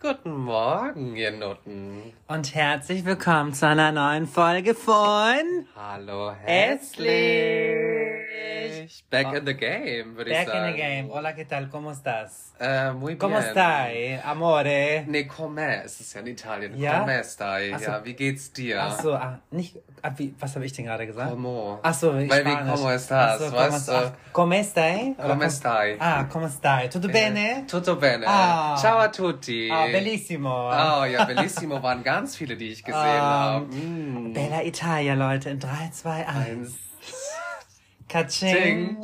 Guten Morgen, ihr Nutten. Und herzlich willkommen zu einer neuen Folge von Hallo hässlich. English. Ah. Back in the game, würde ich sagen. Back in the game. Hola, ¿qué tal? ¿Cómo estás? Äh, muy bien. ¿Cómo stai, amore? Nee, come. Es ist ja in Italien. Ja? Come stai. Ah, so. Ja, wie geht's dir? Ach so, ah, nicht, ah, wie, was habe ich denn gerade gesagt? Como. Ach so, ich Weil wie como ah, estás, Ach so, weißt du? Come stai? Come stai? Ah, come stai? Tutto eh, bene? Tutto bene. Ah. Ciao a tutti. Ah, bellissimo. Oh ja, bellissimo waren ganz viele, die ich gesehen um, habe. Mm. Bella Italia, Leute, in 3, 2, 1. Kaching.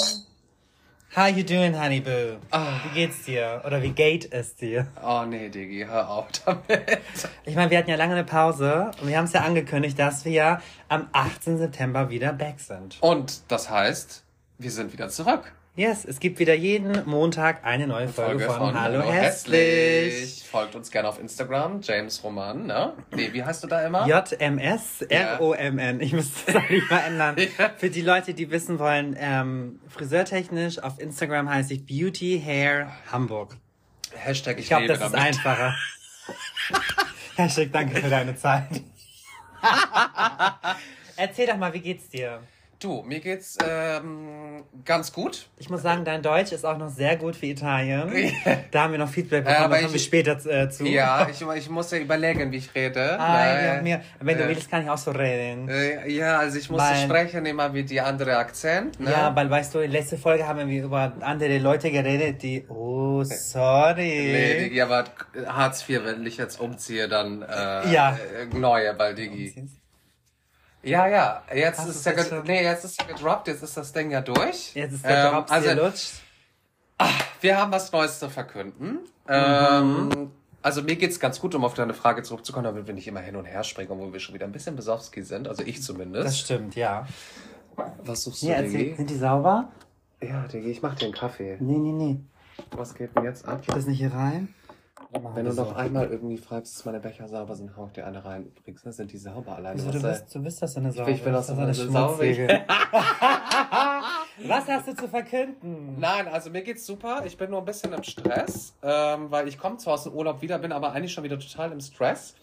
How you doing, honey boo? Ah. Wie geht's dir? Oder wie geht es dir? Oh nee, Diggi, hör auf damit. Ich meine, wir hatten ja lange eine Pause und wir haben es ja angekündigt, dass wir am 18. September wieder back sind. Und das heißt, wir sind wieder zurück. Yes, es gibt wieder jeden Montag eine neue Folge, von, Hallo, Hässlich. Folgt uns gerne auf Instagram, James Roman, ne? Nee, wie heißt du da immer? JMS R-O-M-N. Ich müsste es eigentlich mal ändern. Ja. Für die Leute, die wissen wollen, ähm, friseurtechnisch auf Instagram heiße ich Beauty Hair Hamburg. Hashtag ich, Ich glaube, das ist damit. einfacher. Hashtag danke für deine Zeit. Erzähl doch mal, wie geht's dir? Du, mir geht's ähm, ganz gut. Ich muss sagen, dein Deutsch ist auch noch sehr gut für Italien. Da haben wir noch Feedback bekommen, aber da kommen wir später äh, zu. Ja, ich, ich muss ja überlegen, wie ich rede. Dios mío. Wenn du äh, willst, kann ich auch so reden. äh, ja, also ich muss Weil- sprechen immer wie die andere Akzent. Ne? Ja, weil weißt du, in letzter Folge haben wir über andere Leute geredet, die, oh, Nee, sorry. Digi, aber Hartz IV, wenn ich jetzt umziehe, dann äh, Ja. äh, neue, weil Digi. Ja, ja, jetzt Hast ist ja ge- nee, jetzt ist ja gedroppt, jetzt ist das Ding ja durch. Jetzt ist der Ähm, Drops also, gelutscht. wir haben was Neues zu verkünden. Mhm. Ähm, also mir geht's ganz gut, um auf deine Frage zurückzukommen, damit wir nicht immer hin und her springen, obwohl wir schon wieder ein bisschen besowski sind, also ich zumindest. Das stimmt, ja. was suchst du, Hier, erzähl, Digi? sind die sauber? Ja, Digi, ich mach dir einen Kaffee. Nee, nee, nee. Was geht denn jetzt ab? Geht das nicht hier rein? Wenn du noch einmal irgendwie fragst, dass meine Becher sauber sind, hau ich dir eine rein. Übrigens, ne, sind die sauber alleine. Wieso, du bist, du bist das eine sauber. ich will das so eine schmutzige. Was hast du zu verkünden? Nein, also mir geht's super. Ich bin nur ein bisschen im Stress, ähm, weil ich komme zwar aus dem Urlaub wieder, bin aber eigentlich schon wieder total im Stress,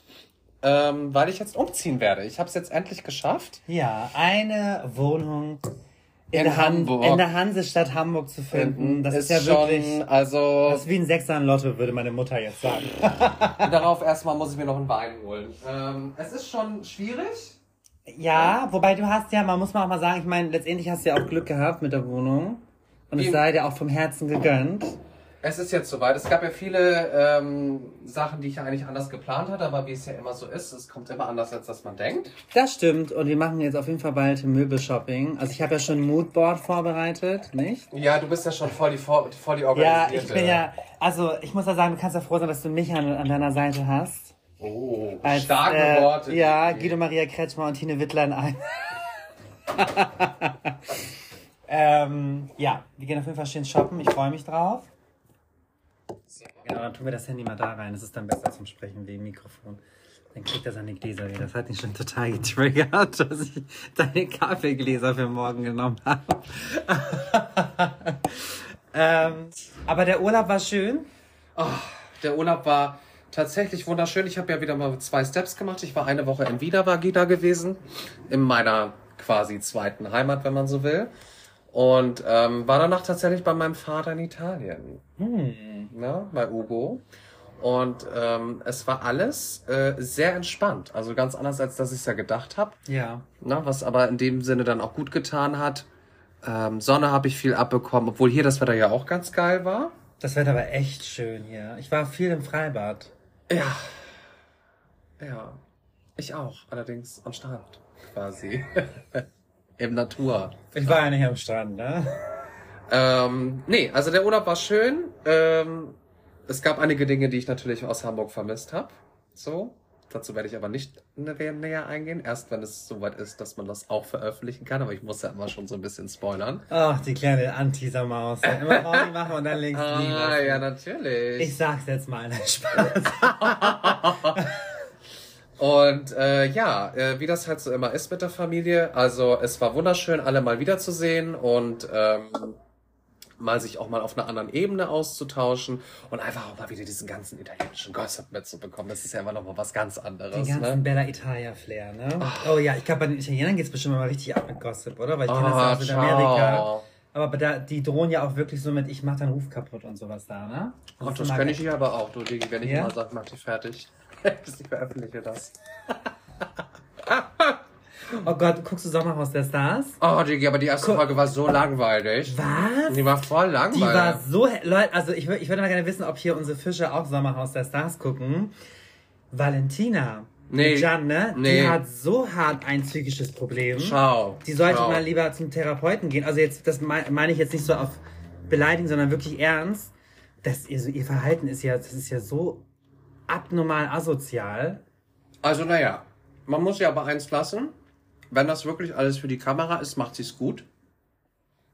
ähm, weil ich jetzt umziehen werde. Ich habe es jetzt endlich geschafft. Ja, eine Wohnung in, In Han Hamburg. in der Hansestadt Hamburg zu finden. Das ist, ja schon, wirklich. also Das ist wie ein Sechser im Lotto, würde meine Mutter jetzt sagen. darauf erstmal muss ich mir noch einen Wein holen. Ähm, es ist schon schwierig. Ja, wobei du hast ja, man muss mal auch mal sagen, ich meine, letztendlich hast du ja auch Glück gehabt mit der Wohnung. Und es sei dir auch vom Herzen gegönnt. Es ist jetzt soweit. Es gab ja viele ähm, Sachen, die ich ja eigentlich anders geplant hatte, aber wie es ja immer so ist, es kommt immer anders, als dass man denkt. Das stimmt. Und wir machen jetzt auf jeden Fall bald Möbelshopping. Also ich habe ja schon ein Moodboard vorbereitet, nicht? Ja, du bist ja schon voll die, voll die Ja, organisierte. ich bin ja, also ich muss ja sagen, du kannst ja froh sein, dass du mich an, an deiner Seite hast. Oh, Als, starke äh, Worte. Ja. Guido Maria Kretschmer und Tine Wittler in einem. ähm, ja, wir gehen auf jeden Fall schön shoppen. Ich freue mich drauf. Genau, dann tun wir das Handy mal da rein. Das ist dann besser zum Sprechen wie im Mikrofon. Dann kriegt er seine Gläser wieder. Das hat ihn schon total getriggert, dass ich deine Kaffeegläser für morgen genommen habe. ähm, aber der Urlaub war schön. Der Urlaub war tatsächlich wunderschön. Ich habe ja wieder mal zwei Steps gemacht. Ich war eine Woche in Vida gewesen, in meiner quasi zweiten Heimat, wenn man so will. Und ähm, war danach tatsächlich bei meinem Vater in Italien, Hm. ne, bei Ugo. Und ähm, es war alles äh, sehr entspannt. Also ganz anders, als dass ich es ja gedacht habe. Ja. Na, was aber in dem Sinne dann auch gut getan hat. Ähm, Sonne habe ich viel abbekommen, obwohl hier das Wetter ja auch ganz geil war. Das Wetter war echt schön hier. Ich war viel im Freibad. Ja. Ja. Ich auch, allerdings am Strand quasi. Im Natur. Ich war ja nicht am Strand, ne? Ähm, nee, also der Urlaub war schön. Ähm, es gab einige Dinge, die ich natürlich aus Hamburg vermisst habe. So. Dazu werde ich aber nicht näher, eingehen. Erst wenn es soweit ist, dass man das auch veröffentlichen kann. Aber ich muss ja immer schon so ein bisschen spoilern. Ach, die kleine Anteaser-Maus. Immer Rauni machen und dann links Ah, liegen. ja, natürlich. Ich sag's jetzt mal, Spaß. Und äh, ja, äh, wie das halt so immer ist mit der Familie. Also es war wunderschön, alle mal wiederzusehen und ähm, mal sich auch mal auf einer anderen Ebene auszutauschen und einfach auch mal wieder diesen ganzen italienischen Gossip mitzubekommen. Das ist ja immer noch mal was ganz anderes. Den ganzen ne? Bella Italia Flair, ne? Oh ja, ich glaube, bei den Italienern geht's bestimmt mal richtig ab mit Gossip, oder? Weil ich kenne das ja Ah, aus Südamerika. ciao. Aber da, die drohen ja auch wirklich so mit, ich mach deinen Ruf kaputt und sowas da, ne? Ach, ist das kenne ich hier aber auch, du Digi, wenn ich Ja? mal sage, mach dich fertig. ich veröffentliche das. Oh Gott, guckst du Sommerhaus der Stars? Oh, Digi, aber die erste Folge war so langweilig. Was? Die war voll Die langweilig. war so, Leute, also ich, ich würde mal gerne wissen, ob hier unsere Fische auch Sommerhaus der Stars gucken. Valentina. Nee. Mit Jan, ne? Nee. Die hat so hart ein psychisches Problem. Schau. Die sollte Schau. mal lieber zum Therapeuten gehen. Also jetzt, das mei- meine ich jetzt nicht so auf beleidigen, sondern wirklich ernst. Das, ihr, so- ihr Verhalten ist ja, das ist ja so abnormal asozial. Also, naja, man muss ja aber eins lassen. Wenn das wirklich alles für die Kamera ist, macht sie es gut.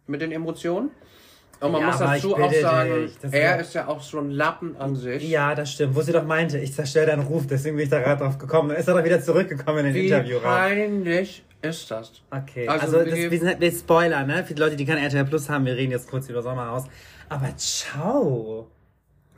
Mit den Emotionen. Und man Ja, muss dazu auch sagen, er ist ja auch so ein Lappen an sich. Ja, das stimmt. Wo sie doch meinte, ich zerstöre deinen Ruf, deswegen bin ich da gerade drauf gekommen. Dann ist er doch wieder zurückgekommen in den Wie Interviewraum. peinlich ist das? Okay, Also, also, das, wir- sind halt wir Spoiler, ne? Für die Leute, die kein RTL Plus haben, wir reden jetzt kurz über Sommerhaus. Aber ciao.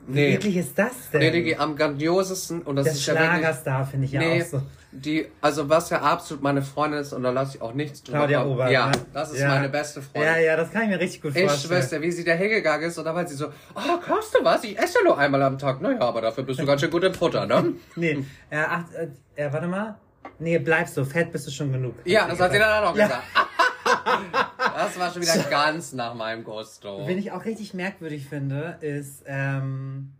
Wie Nee. eklig ist das denn? Nee, Digi, am grandiosesten, und das Der ist ja. Schlagerstar finde ich ja Nee, auch so. die, also was ja absolut meine Freundin ist, und da lasse ich auch nichts drüber Claudia. Obert, Ja, ne? das ist Ja. meine beste Freundin. Ja, ja, das kann ich mir richtig gut Ich vorstellen. schwör's dir, wie sie da hingegangen ist und da war sie so, oh, kaufst du was? Ich esse ja nur einmal am Tag. Naja, aber dafür bist du ganz schön gut im Futter, ne? Nee, äh, ach, äh, warte mal. Nee, bleib so, fett bist du schon genug. Ja, das hat sie dann auch Ja. gesagt. Das war schon wieder ganz nach meinem Gusto. Wen ich auch richtig merkwürdig finde, ist ähm,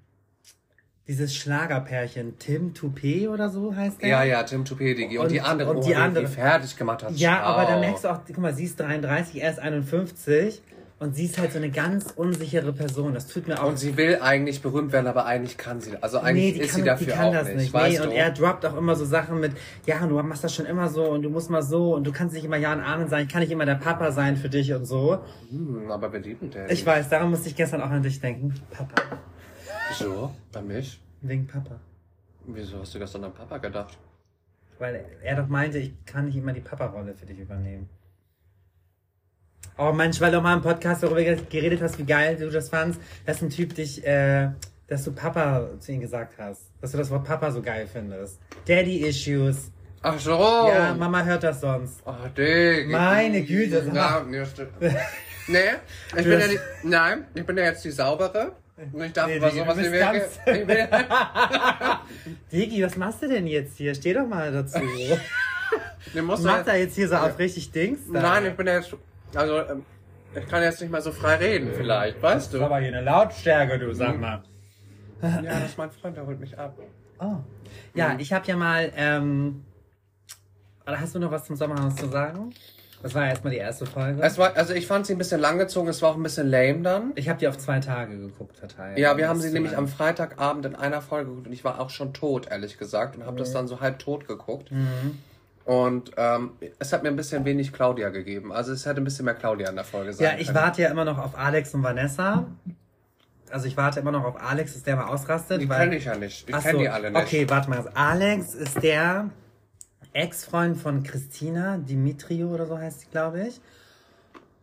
dieses Schlagerpärchen Tim Toupé oder so heißt der. Ja, ja, Tim Tupedigi. Und, Und- die andere, und oh, die die andere. fertig gemacht hat. Ja, Schau. aber da merkst du auch, guck mal, sie ist 33, er ist 51 und sie ist halt so eine ganz unsichere Person. Das tut mir auch Und sie will eigentlich berühmt werden, aber eigentlich kann sie. Also eigentlich die ist kann, sie dafür die kann auch das nicht. Nee, du? und er droppt auch immer so Sachen mit, ja, du machst das schon immer so und du musst mal so und du kannst nicht immer Ja und Amen sein, ich kann nicht immer der Papa sein für dich und so. hm, aber wir lieben den. Ich weiß, daran musste ich gestern auch an dich denken. Papa. Wieso? Bei mich? Wegen Papa. Wieso hast du gestern an Papa gedacht? Weil er doch meinte, ich kann nicht immer die Papa-Rolle für dich übernehmen. Oh Mensch, weil du mal im Podcast darüber geredet hast, wie geil du das fandst, dass ein Typ dich, äh, dass du Papa zu ihm gesagt hast. Dass du das Wort Papa so geil findest. Daddy Issues. Ach so. Ja, Mama hört das sonst. Oh, Dick. Meine Güte, Ja, nee, nee, ich bin ja die, nein, ich bin ja jetzt die saubere. Und ich darf Nee, über sowas nicht mehr. Digi, was machst du denn jetzt hier? Steh doch mal dazu. muss Macht er jetzt hier so auf richtig Dings? da? nein, ich bin ja jetzt, also, ähm, ich kann jetzt nicht mehr so frei reden, vielleicht, weißt du? aber hier eine Lautstärke, du, sag mal. Ja, das ist mein Freund, der holt mich ab. Oh. Ja, ich habe ja mal, ähm, oder hast du noch was zum Sommerhaus zu sagen? Das war ja erstmal die erste Folge. Es war, also ich fand sie ein bisschen langgezogen, es war auch ein bisschen lame dann. ich habe die auf zwei Tage geguckt, verteilt. Ja, wir haben sie nämlich am. Freitagabend in einer Folge geguckt und ich war auch schon tot, ehrlich gesagt, und habe das dann so halb tot geguckt. Mhm. Und ähm, es hat mir ein bisschen wenig Claudia gegeben. Also es hätte ein bisschen mehr Claudia in der Folge sein Ja, ich können. warte ja immer noch auf Alex und Vanessa. Also ich warte immer noch auf Alex, dass der mal ausrastet. Die kenne ich ja nicht. Ich kenne so, die alle nicht. Okay, warte mal. Alex ist der Ex-Freund von Christina Dimitrio oder so heißt sie, glaube ich.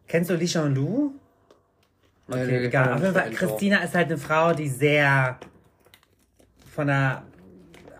Kennst du Lisha und? Nee, Okay, nee, egal. Auf jeden Fall. Christina ist halt eine Frau, die sehr von der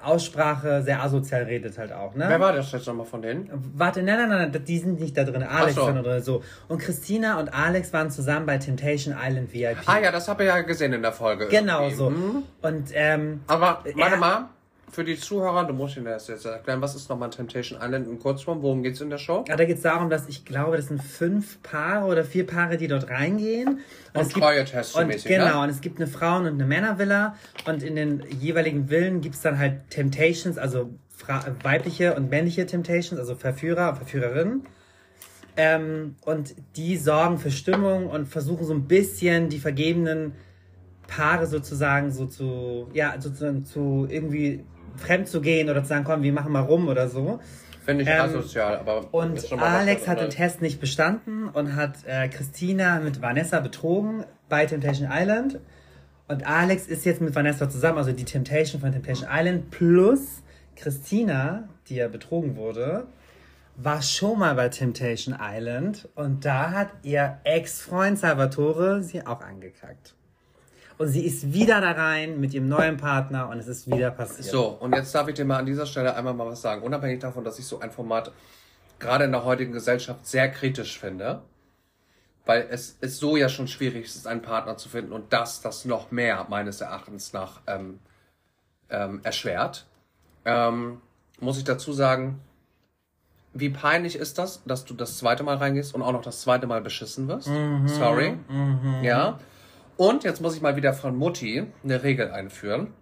Aussprache sehr asozial redet halt auch, ne? Wer war das jetzt nochmal von denen? Warte, nein, nein, nein, die sind nicht da drin. Alex Ach so. drin, so. Und Christina und Alex waren zusammen bei Temptation Island VIP. Ah ja, das habe ich ja gesehen in der Folge. genau irgendwie. so. Hm? Und ähm, Aber warte Er- mal, für die Zuhörer, du musst ihnen das jetzt erklären, was ist nochmal Temptation Island in Kurzform? Worum geht's in der Show? Ja, da geht es darum, dass ich glaube, das sind fünf Paare oder vier Paare, die dort reingehen. Und es gibt- Treue-Test so und mäßig, Genau, ne? und es gibt eine Frauen- und eine Männervilla. Und in den jeweiligen Villen gibt es dann halt Temptations, also weibliche und männliche Temptations, also Verführer und Verführerinnen. Ähm, und die sorgen für Stimmung und versuchen so ein bisschen die vergebenen Paare sozusagen so zu, ja, sozusagen zu irgendwie fremd zu gehen oder zu sagen, komm, wir machen mal rum oder so. Finde ich Ähm, asozial, aber. Und Alex hat den anderes. Test nicht bestanden und hat äh, Christina mit Vanessa betrogen bei Temptation Island. Und Alex ist jetzt mit Vanessa zusammen, also die Temptation von Temptation Island plus Christina, die ja betrogen wurde. war schon mal bei Temptation Island und da hat ihr Ex-Freund Salvatore sie auch angekackt. Und sie ist wieder da rein mit ihrem neuen Partner und es ist wieder passiert. So, und jetzt darf ich dir mal an dieser Stelle einmal mal was sagen. Unabhängig davon, dass ich so ein Format gerade in der heutigen Gesellschaft sehr kritisch finde. Weil es ist so ja schon schwierig ist, einen Partner zu finden und das das noch mehr meines Erachtens nach ähm, ähm, erschwert. Ähm, muss ich dazu sagen, wie peinlich ist das, dass du das zweite Mal reingehst und auch noch das zweite Mal beschissen wirst? Sorry. Ja. Und jetzt muss ich mal wieder von Mutti eine Regel einführen.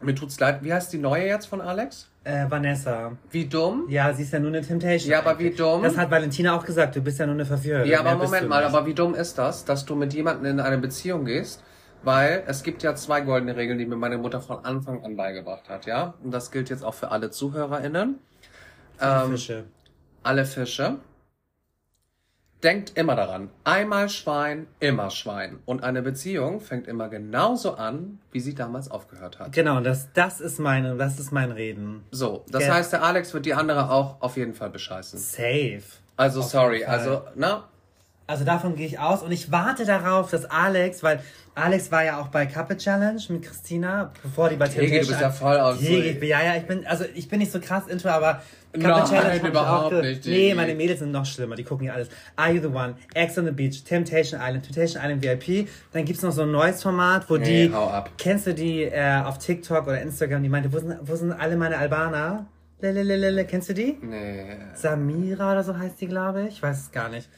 Mir tut's leid. Wie heißt die neue jetzt von Alex? Äh, Vanessa. Wie dumm? Ja, sie ist ja nur eine Temptation. Ja, aber wie dumm? Das hat Valentina auch gesagt, du bist ja nur eine Verführerin. Ja, aber bist Moment mal, nicht. aber wie dumm ist das, dass du mit jemandem in eine Beziehung gehst? Weil es gibt ja zwei goldene Regeln, die mir meine Mutter von Anfang an beigebracht hat, ja? Und das gilt jetzt auch für alle ZuhörerInnen. Ähm, Fische. alle Fische. Denkt immer daran, einmal Schwein, immer Schwein. Und eine Beziehung fängt immer genauso an, wie sie damals aufgehört hat. Genau, das, das ist meine, das ist mein Reden. So, das Ja. heißt, der Alex wird die andere auch auf jeden Fall bescheißen. Safe. Also Auf sorry, also, na, Also davon gehe ich aus und ich warte darauf, dass Alex, weil Alex war ja auch bei Couple Challenge mit Christina, bevor die bei Hege, du bist ja voll aus. Ich bin- ja, ja, ich bin, also ich bin nicht so krass into, aber Couple Nein, Challenge überhaupt auch nicht, Nee, meine Mädels sind noch schlimmer, die gucken ja alles. Are You The One, Ex on the Beach, Temptation Island, Temptation Island VIP. Dann gibt's noch so ein neues Format, wo Nee, die, hau ab. kennst du die äh, auf TikTok oder Instagram, die meinte, wo sind, wo sind alle meine Albaner? Lelelelele, kennst du die? Nee. Samira oder so heißt die, glaube ich. Ich weiß es gar nicht.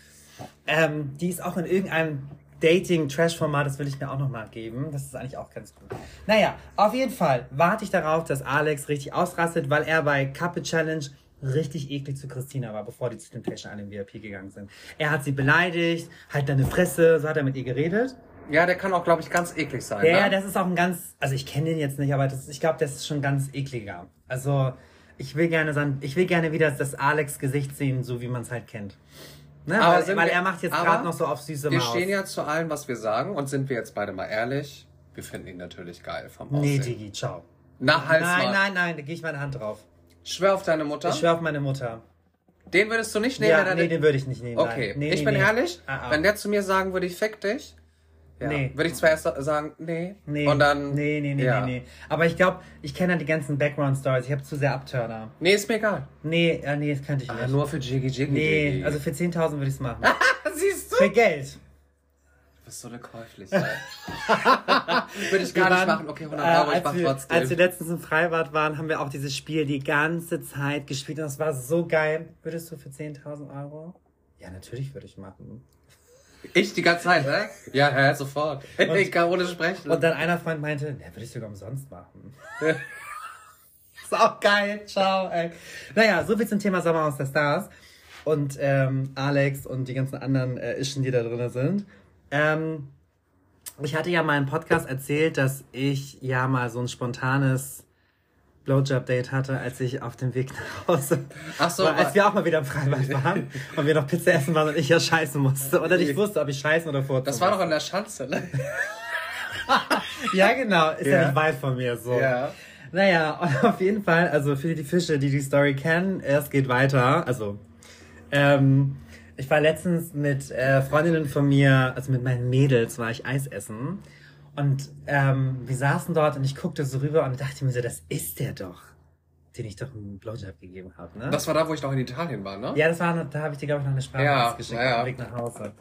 Ähm, die ist auch in irgendeinem Dating-Trash-Format, das will ich mir auch nochmal geben. Das ist eigentlich auch ganz gut. Naja, auf jeden Fall warte ich darauf, dass Alex richtig ausrastet, weil er bei Couple Challenge richtig eklig zu Christina war, bevor die zu Temptation Island VIP gegangen sind. Er hat sie beleidigt, halt deine Fresse, so hat er mit ihr geredet. Ja, der kann auch, glaube ich, ganz eklig sein. Ja, ja, ne? das ist auch ein ganz, also ich kenne den jetzt nicht, aber das, ich glaube, das ist schon ganz ekliger. Also ich will gerne sein, ich will gerne wieder das Alex Gesicht sehen, so wie man es halt kennt. Ne? Aber weil weil wir- er macht jetzt gerade noch so auf süße Wir Maus. stehen ja zu allem, was wir sagen und sind wir jetzt beide mal ehrlich. Wir finden ihn natürlich geil vom nee, Aussehen. Digi, ciao. Na, halt's nein, mal. nein, nein, da gehe ich meine Hand drauf. Schwör auf deine Mutter. Ich schwöre auf meine Mutter. Den würdest du nicht nehmen, Ja, nee, den- den würde ich nicht nehmen. Okay, nein. Nee, ich nee, bin nee. ehrlich, Ah, ah. wenn der zu mir sagen würde, ich fick dich, ja, Nee. würde ich zwar erst sagen, nee, Nee, und dann, nee, nee, nee, ja. nee, nee. Aber ich glaube, ich kenne ja die ganzen Background-Stories. Ich habe zu sehr Abturner. Nee, ist mir egal. Nee, äh, nee, das könnte ich Ah, nicht. nur für Jiggy Jiggy. nee, Jiggy. also für 10.000 würde ich es machen. siehst du? für Geld. Du bist so eine Käuflichkeit. würde ich gar Wir nicht waren, machen. Okay, 100 äh, Euro, ich als, mach wir, trotzdem. als wir letztens im Freibad waren, haben wir auch dieses Spiel die ganze Zeit gespielt und das war so geil. Würdest du für 10.000 Euro? Ja, natürlich würde ich machen. Ich die ganze Zeit, ne? Ja, ja, sofort. ich kann ohne sprechen. Und dann einer Freund meinte, ja, würde ich sogar umsonst machen. ist auch geil, ciao, ey. Naja, so viel zum Thema Sommerhaus der Stars. Und ähm, Alex und die ganzen anderen äh, Ischen, die da drin sind. Ähm, ich hatte ja mal im Podcast erzählt, dass ich ja mal so ein spontanes Blowjob-Date hatte, als ich auf dem Weg nach Hause Ach so, war, als wir auch mal wieder im Freibad waren und wir noch Pizza essen waren und ich ja scheißen musste. Oder nicht wusste, ob ich scheißen oder furzen das war doch an der Schanze, ne? Ja, genau. Ist ja, Ja. nicht weit von mir so. Ja. Naja, auf jeden Fall, also für die Fische, die die Story kennen, es geht weiter. Also, ähm, ich war letztens mit äh, Freundinnen von mir, also mit meinen Mädels, war ich Eis essen. Und ähm, wir saßen dort und ich guckte so rüber und dachte mir so, das ist der doch, den ich doch einen Blowjob gegeben habe, ne? Das war da, wo ich noch in Italien war, ne? Ja, das war, da habe ich dir, glaube ich, noch eine Sprache Ja, geschickt ja, ja. auf dem Weg nach Hause.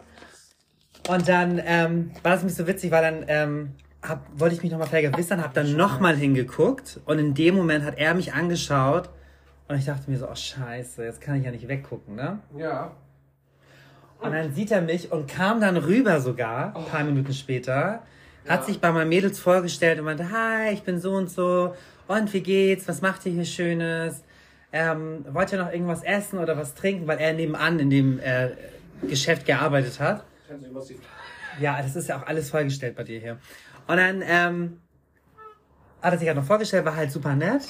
Und dann ähm, war das nicht so witzig, weil dann ähm, hab, wollte ich mich nochmal vergewissern, habe dann nochmal hingeguckt und in dem Moment hat er mich angeschaut und ich dachte mir so, oh scheiße, jetzt kann ich ja nicht weggucken, ne? Ja. Und dann sieht er mich und kam dann rüber sogar, ein paar Minuten später, hat sich bei meinen Mädels vorgestellt und meinte, hi, ich bin so und so, und wie geht's, was macht ihr hier Schönes? Ähm, wollt ihr noch irgendwas essen oder was trinken? Weil er nebenan in dem äh, Geschäft gearbeitet hat. Ja, das ist ja auch alles vollgestellt bei dir hier. Und dann ähm, hat er sich halt noch vorgestellt, war halt super nett.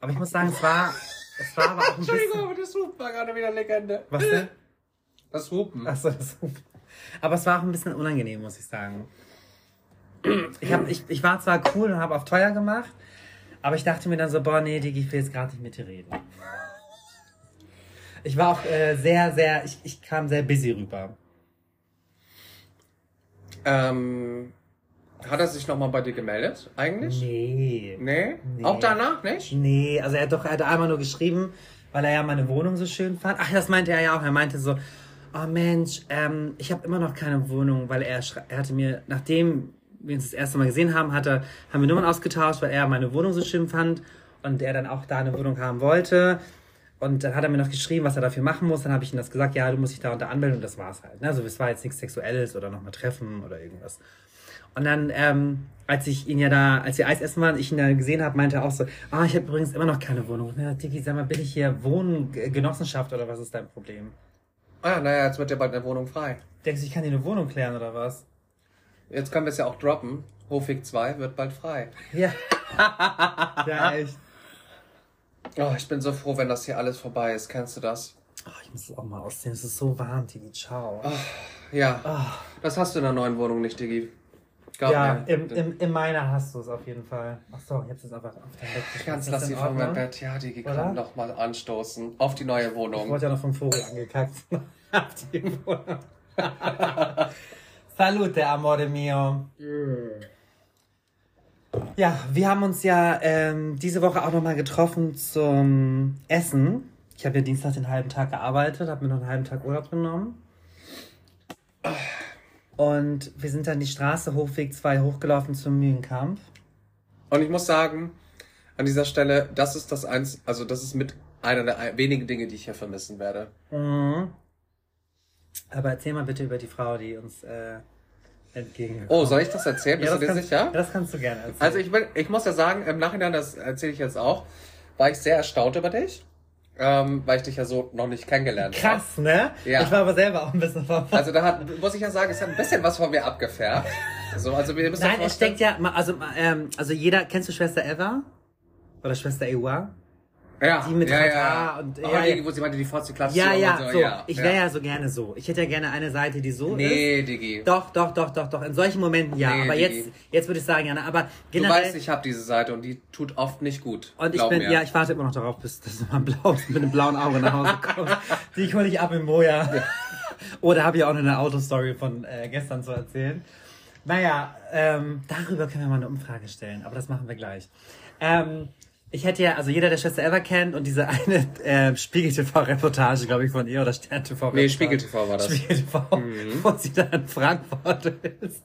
Aber ich muss sagen, es war, es war aber auch ein bisschen... Entschuldigung, aber das Hupen war gerade wieder Legende. Was denn? Das Hupen. Achso, das Aber es war auch ein bisschen unangenehm, muss ich sagen. Ich, hab, ich, ich war zwar cool und habe auf teuer gemacht, aber ich dachte mir dann so, boah, nee, Digi, ich will jetzt gerade nicht mit dir reden. Ich war auch äh, sehr, sehr, ich, ich kam sehr busy rüber. Ähm, hat er sich nochmal bei dir gemeldet, eigentlich? Nee. Nee? Nee. Auch danach nicht? Nee, also er hat doch, er hat einmal nur geschrieben, weil er ja meine Wohnung so schön fand. Ach, das meinte er ja auch. Er meinte so, oh Mensch, ähm, ich habe immer noch keine Wohnung, weil er, er hatte mir, nachdem wir uns das erste Mal gesehen haben, hatte, haben wir Nummern ausgetauscht, weil er meine Wohnung so schön fand und er dann auch da eine Wohnung haben wollte. Und dann hat er mir noch geschrieben, was er dafür machen muss. Dann habe ich ihm das gesagt, ja, du musst dich da unter anmelden und das war's halt. Ne? Also es war jetzt nichts Sexuelles oder nochmal treffen oder irgendwas. Und dann, ähm, als ich ihn ja da, als wir Eis essen waren, ich ihn da gesehen habe, meinte er auch so, ah, ich habe übrigens immer noch keine Wohnung. Ja, Dicky, sag mal, bin ich hier Wohngenossenschaft oder was ist dein Problem? Ah, naja, jetzt wird ja bald eine Wohnung frei. Denkst du, ich kann dir eine Wohnung klären oder was? Jetzt können wir es ja auch droppen. Hofweg 2 wird bald frei. Ja. ja, echt. Oh, ich bin so froh, wenn das hier alles vorbei ist. Kennst du das? Oh, ich muss es auch mal ausziehen. Es ist so warm, Dicky. Ciao. Ja. Ah. Das hast du in der neuen Wohnung nicht, Diggi. Glaub ja, im, im, in meiner hast du es auf jeden Fall. Ach so, ich hab's jetzt einfach auf dein Bett. Ganz Ist lass sie von meinem? Bett. Ja, Diggi, Oder? komm noch mal anstoßen. Auf die neue Ich Wohnung. wurde ja noch vom Vogel angekackt. Auf die Wohnung. Salute, amore mio. Ja, wir haben uns ja ähm, diese Woche auch nochmal getroffen zum Essen. Ich habe ja Dienstag den halben Tag gearbeitet, habe mir noch einen halben Tag Urlaub genommen. Und wir sind dann die Straße Hochweg 2 hochgelaufen zum Mühlenkampf. Und ich muss sagen, an dieser Stelle, das ist das eins, also das ist mit einer der wenigen Dinge, die ich hier vermissen werde. Mhm. Aber erzähl mal bitte über die Frau, die uns äh, entgegengekommen Oh, soll ich das erzählen? Bist ja, du dir kannst, sicher? Das kannst du gerne erzählen. Also ich, will, ich muss ja sagen, im Nachhinein, das erzähle ich jetzt auch, war ich sehr erstaunt über dich, ähm, weil ich dich ja so noch nicht kennengelernt habe. Krass, ne? Ja. Ich war aber selber auch ein bisschen verwirrt. Also da hat, muss ich ja sagen, es hat ein bisschen was von mir abgefärbt. So, also wir müssen Nein, es steckt ja, also, ähm, also jeder, kennst du Schwester Eva? Oder Schwester Ewa? Ja, die mit ja, ja. und- ja, ja. wo sie meinte, die Fotze klatscht Ja, ja, so. ja, ich wäre ja. so gerne so. Ich hätte ja gerne eine Seite, die so ist. Nee, Digi. Doch, doch, doch, doch, doch. In solchen Momenten ja. Nee, aber Digi. jetzt, jetzt würde ich sagen, ja. ne, Aber Du generell. weißt, ich habe diese Seite und die tut oft nicht gut. und ich bin, mir. ja, ich warte immer noch darauf, bis dass du mal blau, mit einem blauen Auge nach Hause kommst. Die hole ich ab im Moja. Oder habe ich auch noch eine Autostory von äh, gestern zu erzählen. Naja, ähm, darüber können wir mal eine Umfrage stellen, aber das machen wir gleich. Ähm, ich hätte ja, also jeder, der Schwester Eva kennt und diese eine äh, Spiegel-TV-Reportage, glaube ich, von ihr oder Stern-TV. Nee, Spiegel TV war das. Mhm. Spiegel TV, wo sie da in Frankfurt ist.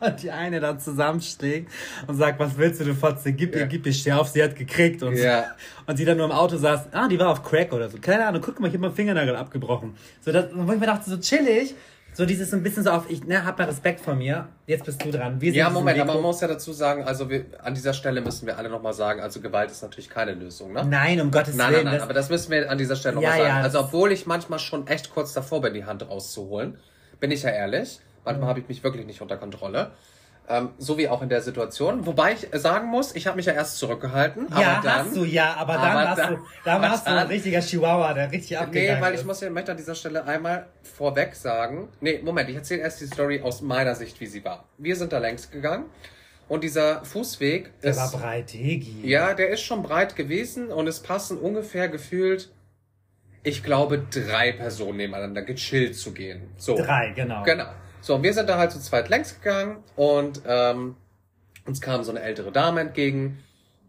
Und die eine dann zusammenschlägt und sagt, was willst du, du Fotze, gib ihr, Ja. gib ihr, steh auf, sie hat gekriegt. Und, Ja. und sie dann nur im Auto saß, ah, die war auf Crack oder so. Keine Ahnung, guck mal, ich hab meinen Fingernagel abgebrochen. So, das, wo ich mir dachte, so chillig, so dieses so ein bisschen so auf, ich ne, hab mal Respekt vor mir, jetzt bist du dran. Wir sind Ja, Moment, aber man muss ja dazu sagen, also wir, an dieser Stelle müssen wir alle nochmal sagen, also Gewalt ist natürlich keine Lösung, ne? Nein, um Gottes Nein, Willen. nein, nein, das, aber das müssen wir an dieser Stelle Ja, nochmal sagen. ja, also obwohl ich manchmal schon echt kurz davor bin, die Hand rauszuholen, bin ich ja ehrlich. Mhm. Manchmal habe ich mich wirklich nicht unter Kontrolle. Ähm, so wie auch in der Situation. Wobei ich sagen muss, ich habe mich ja erst zurückgehalten. ja, dann, hast du, ja, aber dann aber warst dann- du, dann warst du ein richtiger Chihuahua, der richtig abgegangen Nee, weil ich muss ja, möchte an dieser Stelle einmal vorweg sagen. Nee, Moment, ich erzähle erst die Story aus meiner Sicht, wie sie war. Wir sind da längs gegangen und dieser Fußweg Der ist. war breit, Hegi. Ja, der ist schon breit gewesen und es passen ungefähr gefühlt, ich glaube, drei Personen nebeneinander gechillt zu gehen. So. Drei, genau. Genau. So, und wir sind da halt zu zweit längs gegangen und ähm, uns kam so eine ältere Dame entgegen.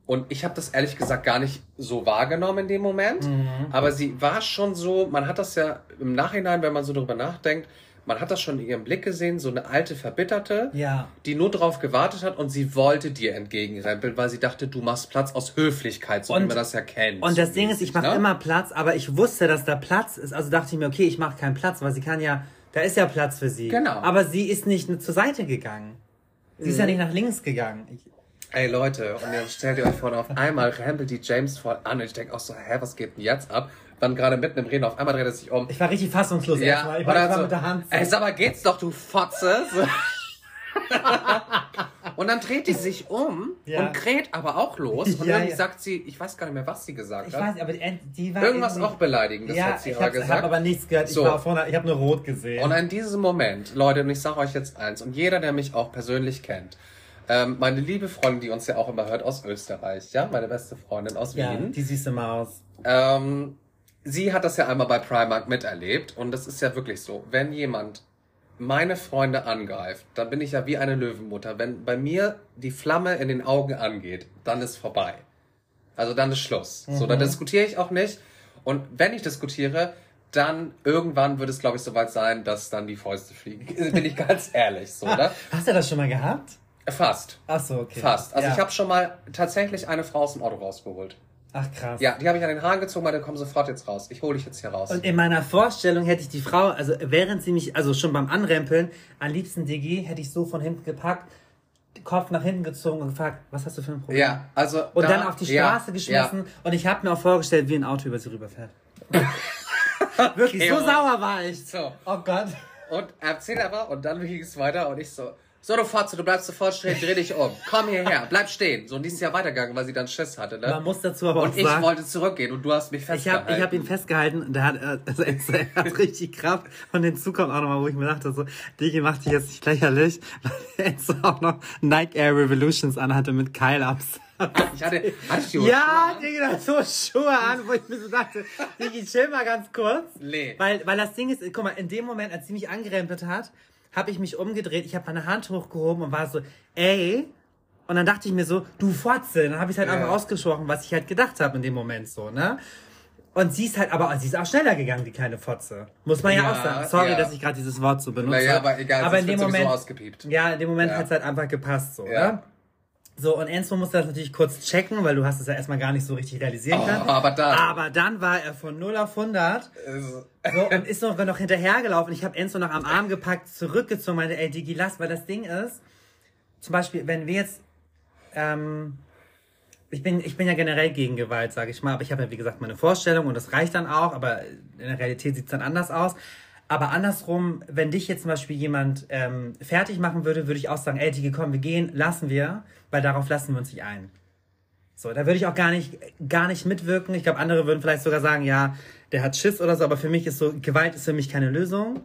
Und ich habe das ehrlich gesagt gar nicht so wahrgenommen in dem Moment. Mhm. Aber sie war schon so, man hat das ja im Nachhinein, wenn man so drüber nachdenkt, man hat das schon in ihrem Blick gesehen, so eine alte Verbitterte, Ja. die nur drauf gewartet hat und sie wollte dir entgegenrempeln, weil sie dachte, du machst Platz aus Höflichkeit, so wie Und- man das ja kennt. Und das so Ding ist, ich mache ne? immer Platz, aber ich wusste, dass da Platz ist. Also dachte ich mir, okay, ich mache keinen Platz, weil sie kann ja, da ist ja Platz für sie. Genau. Aber sie ist nicht zur Seite gegangen. Sie ist ja nicht nach links gegangen. Ich, Ey Leute, und dann stellt ihr euch vor, auf einmal rempelt die James voll an und ich denke auch so, hä, was geht denn jetzt ab? Dann gerade mitten im Reden, auf einmal dreht er sich um. ich war richtig fassungslos erstmal. Ich war, ich war so, mit der Hand. so. Ey, sag mal, geht's doch, du Fotze. Und dann dreht die sich um Ja. und kräht aber auch los. Und Ja, irgendwie ja. sagt sie, ich weiß gar nicht mehr, was sie gesagt ich hat. weiß, aber die, die war Irgendwas auch beleidigendes ja, hat sie ich aber gesagt. hab aber nichts gehört. Ich So. war vorne, ich habe nur rot gesehen. Und in diesem Moment, Leute, und ich sage euch jetzt eins, und jeder, der mich auch persönlich kennt, ähm, meine liebe Freundin, die uns ja auch immer hört aus Österreich, ja, meine beste Freundin aus ja, Wien, die süße Maus. ähm, sie hat das ja einmal bei Primark miterlebt und das ist ja wirklich so. Wenn jemand meine Freunde angreift, dann bin ich ja wie eine Löwenmutter. Wenn bei mir die Flamme in den Augen angeht, dann ist vorbei. Also dann ist Schluss. So, dann diskutiere ich auch nicht. Und wenn ich diskutiere, dann irgendwann wird es, glaube ich, soweit sein, dass dann die Fäuste fliegen. Bin ich ganz ehrlich, so, oder? Hast du das schon mal gehabt? Fast. Ach so, okay. Fast. Also ja. ich habe schon mal tatsächlich eine Frau aus dem Auto rausgeholt. Ach krass. Ja, die habe ich an den Haaren gezogen, meinte, komm sofort jetzt raus. Ich hole dich jetzt hier raus. Und in meiner Vorstellung hätte ich die Frau, also während sie mich, also schon beim Anrempeln, am liebsten DG, hätte ich so von hinten gepackt, den Kopf nach hinten gezogen und gefragt, was hast du für ein Problem? ja, also. Und da- dann auf die Straße ja, geschmissen und ich habe mir auch vorgestellt, wie ein Auto über sie rüberfährt. Wirklich, Okay, so sauer war ich. So. Oh Gott. Ja. Und er erzählt aber und dann ging es weiter und ich so, so du Fotze, du bleibst sofort stehen, dreh dich um. Komm hierher, bleib stehen. So, und die ist ja weitergegangen, weil sie dann Schiss hatte, ne? Man muss dazu aber auch und ich sagen, wollte zurückgehen und du hast mich ich festgehalten. habe ich hab ihn festgehalten und der hat, äh, also er hat richtig Kraft. Und hinzu kommt auch nochmal, wo ich mir dachte, so, Digi macht dich jetzt nicht lächerlich, weil Enzo auch noch Nike Air Revolutions anhatte mit Keilabs. Ich hatte, hatte ich Ja, Schuhe an? Digga, da so Schuhe an, wo ich mir so dachte, Digi, chill mal ganz kurz. Nee. Weil, weil das Ding ist, guck mal, in dem Moment, als sie mich angerempelt hat, habe ich mich umgedreht, ich habe meine Hand hochgehoben und war so, ey. Und dann dachte ich mir so, du Fotze. Dann habe ich halt Ja. einfach ausgesprochen, was ich halt gedacht habe in dem Moment so, ne? Und sie ist halt, aber sie ist auch schneller gegangen, die kleine Fotze. Muss man ja, Ja, auch sagen. Sorry, ja. dass ich gerade dieses Wort so benutze. Naja, aber egal, aber in dem Moment, ausgepiept. ja, in dem Moment Ja. hat's halt einfach gepasst so, Ja. ne? So, und Enzo musste das natürlich kurz checken, weil du hast es ja erstmal gar nicht so richtig realisieren Oh, können. aber dann- Aber dann war er von 0 auf 100 Also, so, und ist noch, noch hinterhergelaufen. Ich habe Enzo noch am Arm gepackt, zurückgezogen, meinte, ey, Digi, lass, weil das Ding ist, zum Beispiel, wenn wir jetzt, ähm, ich bin, ich bin ja generell gegen Gewalt, sage ich mal, aber ich habe ja, wie gesagt, meine Vorstellung und das reicht dann auch, aber in der Realität sieht's dann anders aus. Aber andersrum, wenn dich jetzt zum Beispiel jemand ähm, fertig machen würde, würde ich auch sagen, ey, Digi, komm, wir gehen, lassen wir, weil darauf lassen wir uns nicht ein. So, da würde ich auch gar nicht, gar nicht mitwirken. Ich glaube, andere würden vielleicht sogar sagen, ja, der hat Schiss oder so, aber für mich ist so, Gewalt ist für mich keine Lösung.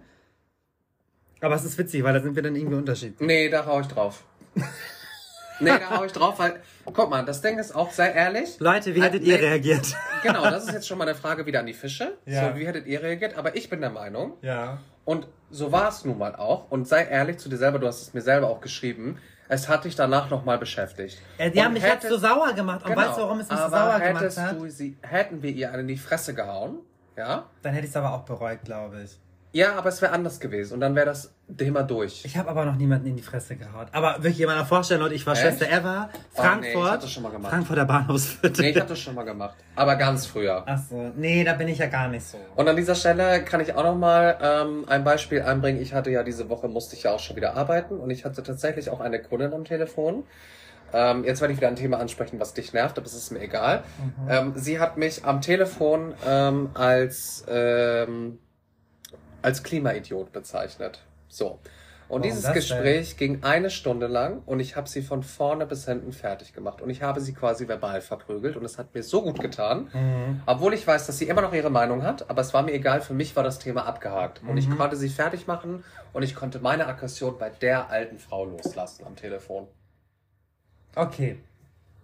Aber es ist witzig, weil da sind wir dann irgendwie unterschiedlich. nee, da hau ich drauf. Nee, da hau ich drauf, weil, guck mal, das Ding ist auch, sei ehrlich. Leute, wie Äh, hättet ihr nee. reagiert? Genau, das ist jetzt schon mal eine Frage wieder an die Fische. Ja. So, wie hättet ihr reagiert? Aber ich bin der Meinung, Ja. und so war es nun mal auch, und sei ehrlich zu dir selber, du hast es mir selber auch geschrieben, es hat dich danach nochmal beschäftigt. Äh, die Und haben mich jetzt hättest- so sauer gemacht. Und Genau, weißt du, warum es mich so aber sauer gemacht hättest hat? Du sie, hätten wir ihr eine in die Fresse gehauen, ja? Dann hätte ich es aber auch bereut, glaube ich. Ja, aber es wäre anders gewesen und dann wäre das Thema durch. Ich habe aber noch niemanden in die Fresse gehauen. Aber wirklich in meiner Vorstellung, Leute, ich war Echt? Schwester Eva, Oh, nee, ich Frankfurt, hab das schon mal gemacht. Frankfurter Bahnhofsviertel. Nee, ich habe das schon mal gemacht. Aber ganz früher. Ach so, nee, da bin ich ja gar nicht so. Und an dieser Stelle kann ich auch noch mal ähm, ein Beispiel einbringen. Ich hatte ja diese Woche, musste ich ja auch schon wieder arbeiten und ich hatte tatsächlich auch eine Kundin am Telefon. Ähm, jetzt werde ich wieder ein Thema ansprechen, was dich nervt, aber es ist mir egal. Ähm, sie hat mich am Telefon ähm, als, ähm, als Klimaidiot bezeichnet. So. Und Warum dieses das denn? Gespräch ging eine Stunde lang und ich habe sie von vorne bis hinten fertig gemacht. Und ich habe sie quasi verbal verprügelt und es hat mir so gut getan. Mhm. Obwohl ich weiß, dass sie immer noch ihre Meinung hat, aber es war mir egal, für mich war das Thema abgehakt. Und ich Mhm. konnte sie fertig machen und ich konnte meine Aggression bei der alten Frau loslassen am Telefon. Okay.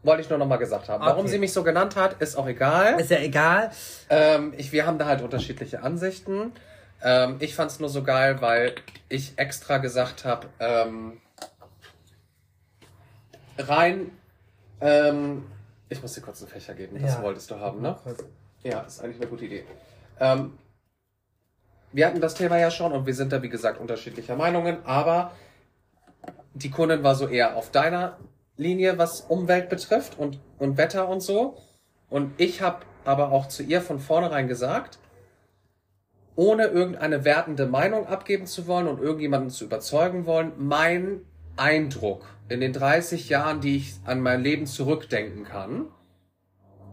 Wollte ich nur noch mal gesagt haben. Warum Okay. sie mich so genannt hat, ist auch egal. Ist ja egal. Ähm, ich, wir haben da halt unterschiedliche Ansichten. Ähm, ich fand es nur so geil, weil ich extra gesagt habe, ähm, rein, ähm, ich muss dir kurz einen Fächer geben, das Ja. wolltest du haben, ne? Ja, ist eigentlich eine gute Idee. Ähm, wir hatten das Thema ja schon und wir sind da, wie gesagt, unterschiedlicher Meinungen, aber die Kundin war so eher auf deiner Linie, was Umwelt betrifft und, und Wetter und so. Und ich habe aber auch zu ihr von vornherein gesagt, ohne irgendeine wertende Meinung abgeben zu wollen und irgendjemanden zu überzeugen wollen, mein Eindruck in den 30 Jahren, die ich an mein Leben zurückdenken kann,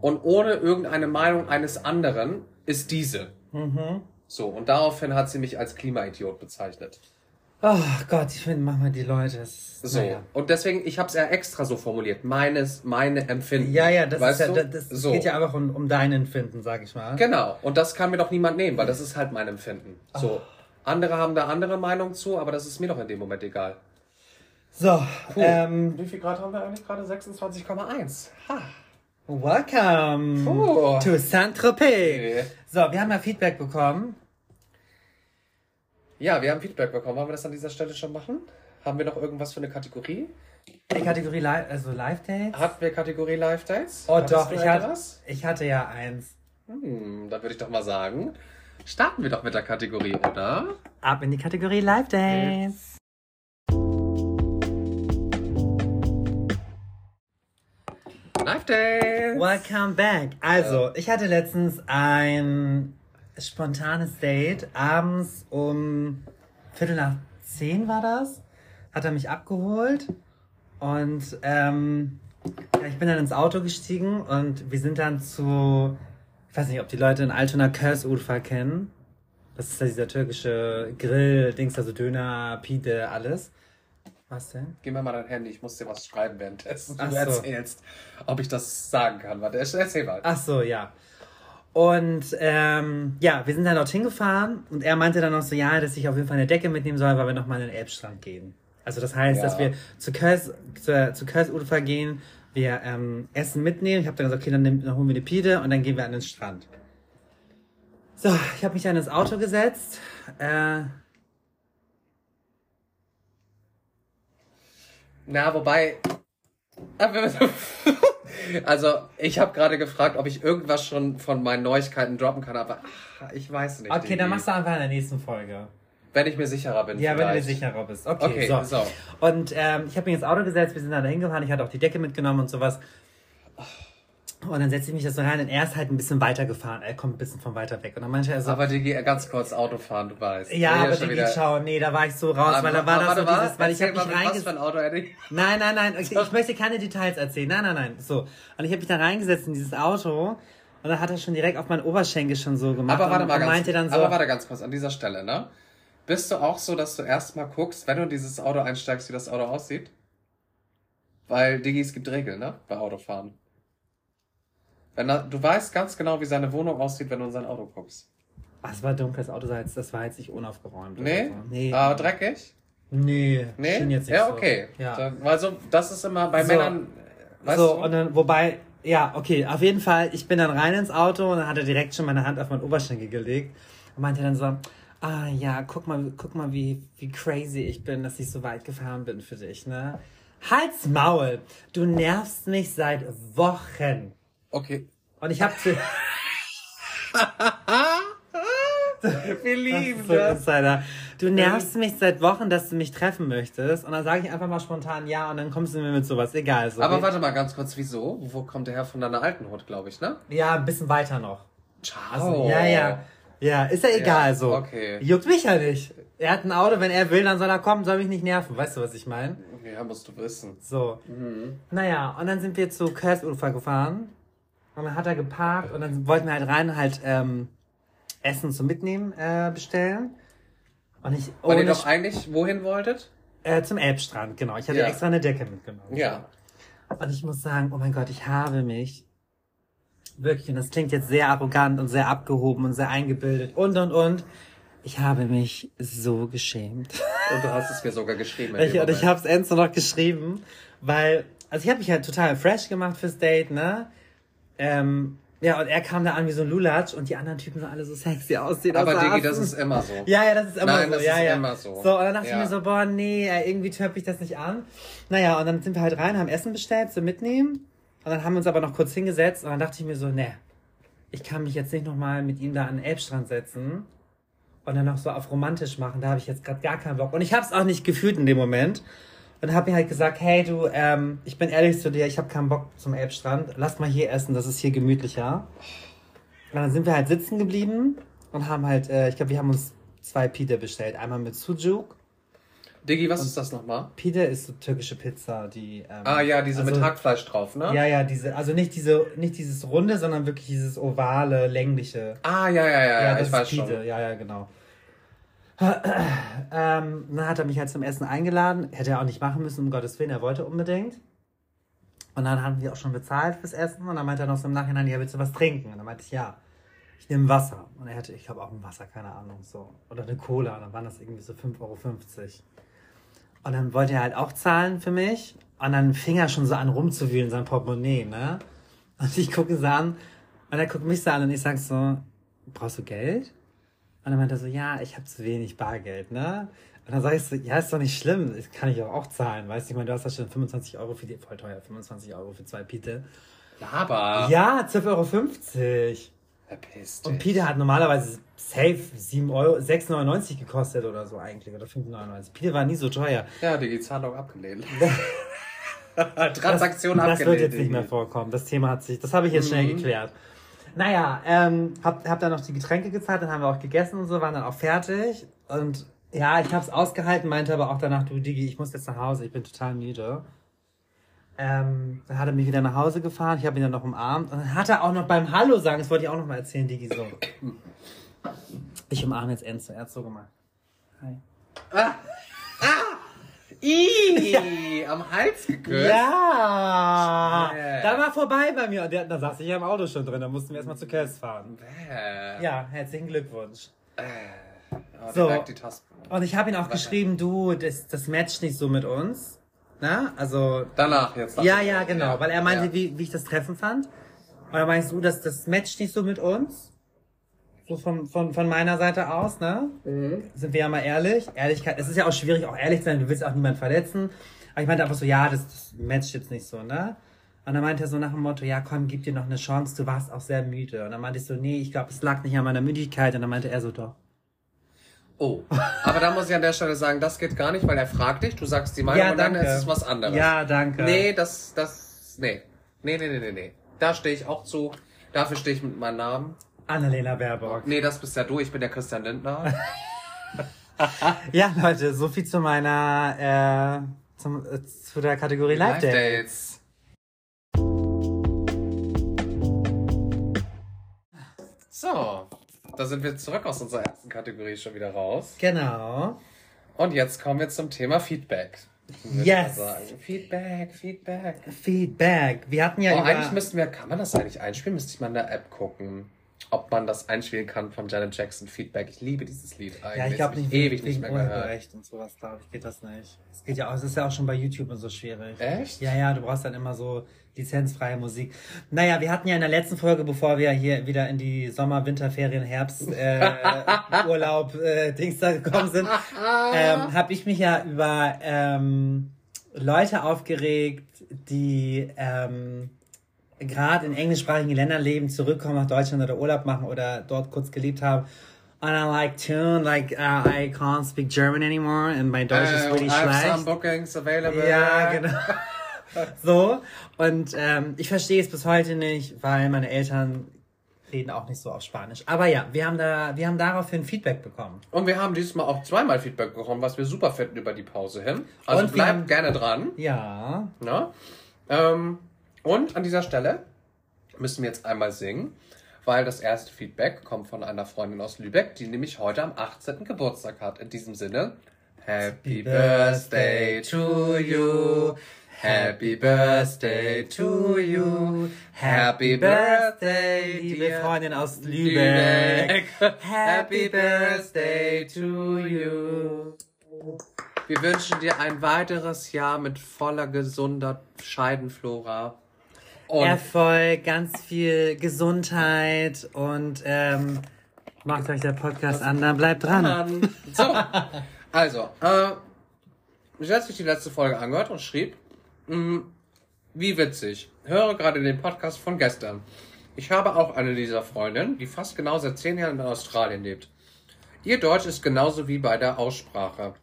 und ohne irgendeine Meinung eines anderen, ist diese. Mhm. So, und daraufhin hat sie mich als Klimaidiot bezeichnet. Oh Gott, ich finde manchmal die Leute. Das, ist- So. naja. Und deswegen, ich habe es ja extra so formuliert. Meines, meine Empfinden. Ja, ja, das, weißt ist ja, das, das so. geht ja einfach um, um dein Empfinden, sag ich mal. Genau. Und das kann mir doch niemand nehmen, weil das ist halt mein Empfinden. So. Andere haben da andere Meinung zu, aber das ist mir doch in dem Moment egal. So, ähm, Wie viel Grad haben wir eigentlich gerade? 26,1. Ha. Welcome Oh. to Saint-Tropez. So, wir haben ja Feedback bekommen. Ja, wir haben Feedback bekommen. Wollen wir das an dieser Stelle schon machen? Haben wir noch irgendwas für eine Kategorie? Die Kategorie Live, also Live-Dates. Hatten wir Kategorie Live Dates? Oh Hattest doch, ich hatte, ich hatte ja eins. Hm, dann würde ich doch mal sagen, starten wir doch mit der Kategorie, oder? Ab in die Kategorie Live-Dates. Live Dates! Welcome back. Also, ich hatte letztens ein spontanes Date. Abends um Viertel nach zehn war das. Hat er mich abgeholt. Und ähm, ja, ich bin dann ins Auto gestiegen und wir sind dann zu, ich weiß nicht, ob die Leute in Altona Kösurfa kennen. Das ist ja dieser türkische Grill, Dings, also Döner, Pide, alles. Was denn? Gib mir mal dein Handy, ich muss dir was schreiben währenddessen. Ach Du so. erzählst, ob ich das sagen kann. Warte, erzähl mal. Ach so, ja. Und ähm, ja, wir sind dann dorthin gefahren und er meinte dann noch so, ja, dass ich auf jeden Fall eine Decke mitnehmen soll, weil wir nochmal in den Elbstrand gehen. Also das heißt, Ja. dass wir zu Kös, zu, zu Kösufer gehen, wir ähm, Essen mitnehmen. Ich habe dann gesagt, okay, dann, nehmen, dann holen wir eine Pide und dann gehen wir an den Strand. So, ich habe mich dann ins Auto gesetzt. Äh, Na, wobei. Also, ich habe gerade gefragt, ob ich irgendwas schon von meinen Neuigkeiten droppen kann, aber ach, ich weiß nicht. okay, dann machst du einfach in der nächsten Folge. Wenn ich mir sicherer bin. Ja, wenn du dir vielleicht. sicherer bist. Okay, Okay, so. so. Und ähm, ich habe mich ins Auto gesetzt, wir sind dann da hingefahren, ich hatte auch die Decke mitgenommen und sowas. Und dann setze ich mich da so rein und er ist halt ein bisschen weiter gefahren. Er kommt ein bisschen von weiter weg. Und dann meinte er so, Aber Digi, ganz kurz Auto fahren, du weißt. ja, Nee, aber geht schauen. Nee, da war ich so raus, Aber- weil da war das so dieses, weil ich habe mich was reingesetzt. Nein, nein, nein, ich, ich möchte keine Details erzählen. Nein, nein, nein. So. Und ich habe mich da reingesetzt in dieses Auto und dann hat er schon direkt auf meinen Oberschenkel schon so gemacht. Aber warte mal und ganz, meinte dann so, aber warte ganz kurz an dieser Stelle, ne? Bist du auch so, dass du erstmal guckst, wenn du in dieses Auto einsteigst, wie das Auto aussieht? Weil, Digi, es gibt Regeln, ne? Bei Autofahren. Wenn er, du weißt ganz genau, wie seine Wohnung aussieht, wenn du in sein Auto guckst. Ach, es war dunkel, das Auto sah jetzt, das war jetzt nicht unaufgeräumt. Nee? Oder so. Nee. Ah, dreckig? Nee. Nee? schien jetzt nicht ja, so. okay. Ja. Dann, also, das ist immer bei So. Männern, weißt so, du? und dann, wobei, ja, okay, auf jeden Fall, ich bin dann rein ins Auto und dann hat er direkt schon meine Hand auf meinen Oberschenkel gelegt und meinte dann so, ah ja, guck mal, guck mal, wie, wie crazy ich bin, dass ich so weit gefahren bin für dich, ne? Halt's Maul! Du nervst mich seit Wochen. Okay. Und ich hab zu, Wir lieben so das. Insider. Du nervst mich seit Wochen, dass du mich treffen möchtest. Und dann sage ich einfach mal spontan ja und dann kommst du mir mit sowas. Egal. So. Aber warte mal ganz kurz, wieso? Wo kommt der her von deiner alten Hut, glaube ich, ne? Ja, ein bisschen weiter noch. Ciao. Also, ja, ja. Ja, ist ja egal so. okay. Juckt mich ja nicht. Er hat ein Auto, wenn er will, dann soll er kommen, soll mich nicht nerven. Weißt du, was ich meine? Ja, musst du wissen. So. Naja, und dann sind wir zu Körsufer gefahren. Und dann hat er geparkt und dann wollten wir halt rein halt ähm, Essen zum Mitnehmen äh, bestellen. Und ich Weil ihr doch eigentlich wohin wolltet? äh, zum Elbstrand, genau. Ich hatte Ja. extra eine Decke mitgenommen. Ja. Und ich muss sagen, oh mein Gott, ich habe mich wirklich, und das klingt jetzt sehr arrogant und sehr abgehoben und sehr eingebildet und und und. Ich habe mich so geschämt. Und du hast es mir sogar geschrieben. in Ich, und ich Moment. habe es Enzo noch geschrieben, weil, also ich habe mich halt total fresh gemacht fürs Date, ne? Ähm, ja, und er kam da an wie so ein Lulatsch und die anderen Typen sahen alle so sexy aus. Die da Aber Digi, das ist immer so. Ja, ja, das ist immer Nein, so. das ja, ist ja. immer so. So, und dann dachte Ja. ich mir so, boah, nee, irgendwie töp ich das nicht an. Naja, und dann sind wir halt rein, haben Essen bestellt zum Mitnehmen. Und dann haben wir uns aber noch kurz hingesetzt und dann dachte ich mir so, nee, ich kann mich jetzt nicht nochmal mit ihm da an den Elbstrand setzen und dann noch so auf romantisch machen. Da habe ich jetzt gerade gar keinen Bock. Und ich habe es auch nicht gefühlt in dem Moment. Und habe mir halt gesagt, hey du, ähm, ich bin ehrlich zu dir, ich habe keinen Bock zum Elbstrand. Lass mal hier essen, das ist hier gemütlicher. Und dann sind wir halt sitzen geblieben und haben halt, äh, ich glaube, wir haben uns zwei Pide bestellt. Einmal mit Sujuk. Digi, was ist das nochmal? Pide ist so türkische Pizza, die. Ähm, Ah ja, diese also, mit Hackfleisch drauf, ne? Ja, ja, diese, also nicht diese, nicht dieses runde, sondern wirklich dieses ovale, längliche. Ah, ja, ja, ja, ja, das ich weiß Pide. schon. Ja, ja, genau. Ähm, dann hat er mich halt zum Essen eingeladen. Hätte er auch nicht machen müssen, um Gottes Willen, er wollte unbedingt. Und dann haben wir auch schon bezahlt fürs Essen. Und dann meinte er noch so im Nachhinein, ja, willst du was trinken? Und dann meinte ich, ja, ich nehme Wasser. Und er hatte, ich glaube auch ein Wasser, keine Ahnung, so. Oder eine Cola. Und dann waren das irgendwie so 5,50 Euro. Und dann wollte er halt auch zahlen für mich. Und dann fing er schon so an rumzuwühlen, sein Portemonnaie, ne? Und ich gucke sie an und er guckt mich so an und ich sag so, brauchst du Geld? Und dann meint er so, ja, ich habe zu wenig Bargeld, ne? Und dann sag ich so, ja, ist doch nicht schlimm, das kann ich auch, auch zahlen, weißt du? Ich meine, du hast ja schon 25 Euro für die, voll teuer, 25 Euro für zwei Pite. Aber. Ja, 12,50 Euro. Verpiss Und dich. Pite hat normalerweise safe 7 Euro, 6,99 gekostet oder so eigentlich, oder 5,99. Pite war nie so teuer. Ja, die Zahlung abgelehnt. Transaktion das, abgelehnt. Das wird jetzt nicht mehr vorkommen. Das Thema hat sich, das habe ich jetzt schnell Mhm. geklärt. Naja, ähm, hab, hab dann noch die Getränke gezahlt, dann haben wir auch gegessen und so, waren dann auch fertig. Und ja, ich hab's ausgehalten, meinte aber auch danach, du Digi, ich muss jetzt nach Hause, ich bin total müde. Ähm, dann hat er mich wieder nach Hause gefahren, ich habe ihn dann noch umarmt. Und dann hat er auch noch beim Hallo sagen, das wollte ich auch noch mal erzählen, Digi, so. Ich umarme jetzt Enzo, er hat so gemacht. Hi. Ih, am Hals geküsst. Ja! Da war vorbei bei mir. Und der, da saß ich ja im Auto schon drin. Da mussten wir erstmal zu Kels fahren. Bäh. Ja, herzlichen Glückwunsch. Oh, So. Und ich habe ihn auch geschrieben, du, das, das matcht nicht so mit uns. Na, also. Danach jetzt. Ja, ja, genau. Weil er meinte, Ja. wie, wie ich das Treffen fand. Und er meinst du, dass das matcht nicht so mit uns? So von, von, von meiner Seite aus, ne? Sind wir ja mal ehrlich. Ehrlichkeit, es ist ja auch schwierig, auch ehrlich zu sein. Du willst auch niemanden verletzen. Aber ich meinte einfach so, ja, das, das matcht jetzt nicht so, ne? Und dann meinte er so nach dem Motto, ja, komm, gib dir noch eine Chance, du warst auch sehr müde. Und dann meinte ich so, nee, ich glaube, es lag nicht an meiner Müdigkeit. Und dann meinte er so, doch. Oh. Aber da muss ich an der Stelle sagen, das geht gar nicht, weil er fragt dich, du sagst die Meinung und dann ist es was anderes. Ja, danke. Nee, das, das, nee. Nee, nee, nee, nee, nee. Da stehe ich auch zu. Dafür stehe ich mit meinem Namen. Annalena Baerbock. Nee, das bist ja du, ich bin der Christian Lindner. Ja, Leute, so viel zu meiner, äh, zum, äh, zu der Kategorie Live Day. Dates. So, da sind wir zurück aus unserer ersten Kategorie schon wieder raus. Genau. Und jetzt kommen wir zum Thema Feedback. Yes. Feedback, Feedback. Feedback. Wir hatten ja Oh, über... eigentlich müssten wir, kann man das eigentlich einspielen? Müsste ich mal in der App gucken, ob man das einspielen kann von Janet Jackson Feedback. Ich liebe dieses Lied eigentlich. ja, ich glaube nicht, ewig nicht mehr. Urheberrecht und sowas, glaube ich, geht das nicht. Es geht ja auch, es ist ja auch schon bei YouTube und so schwierig. Echt? Ja, ja, du brauchst dann immer so lizenzfreie Musik. Naja, wir hatten ja in der letzten Folge, bevor wir hier wieder in die Sommer-, Winterferien, Herbst, äh, Urlaub, äh, Dings da gekommen sind, ähm, habe ich mich ja über ähm, Leute aufgeregt, die ähm, gerade in englischsprachigen Ländern leben, zurückkommen nach Deutschland oder Urlaub machen oder dort kurz gelebt haben. And I like tune, like uh, I can't speak German anymore and my Deutsch ist Äh, really I have schlecht. some bookings available. Ja, genau. so. Und ähm, ich verstehe es bis heute nicht, weil meine Eltern reden auch nicht so auf Spanisch. Aber ja, wir haben da, wir haben daraufhin Feedback bekommen. Und wir haben dieses Mal auch zweimal Feedback bekommen, was wir super finden über die Pause hin. Also Und bleibt gerne dran. Ja. Ne? Ähm, und an dieser Stelle müssen wir jetzt einmal singen, weil das erste Feedback kommt von einer Freundin aus Lübeck, die nämlich heute am 18. Geburtstag hat. In diesem Sinne, Happy Birthday to you. Happy Birthday to you. Happy Birthday, liebe Freundin aus Lübeck. Happy Birthday to you. Wir wünschen dir ein weiteres Jahr mit voller gesunder Scheidenflora. Und Erfolg, ganz viel Gesundheit und ähm, macht euch der Podcast an, dann bleibt dran. so, also, äh, ich habe sich die letzte Folge angehört und schrieb, mh, wie witzig. Höre gerade den Podcast von gestern. Ich habe auch eine dieser Freundinnen, die fast genau seit zehn Jahren in Australien lebt. Ihr Deutsch ist genauso wie bei der Aussprache.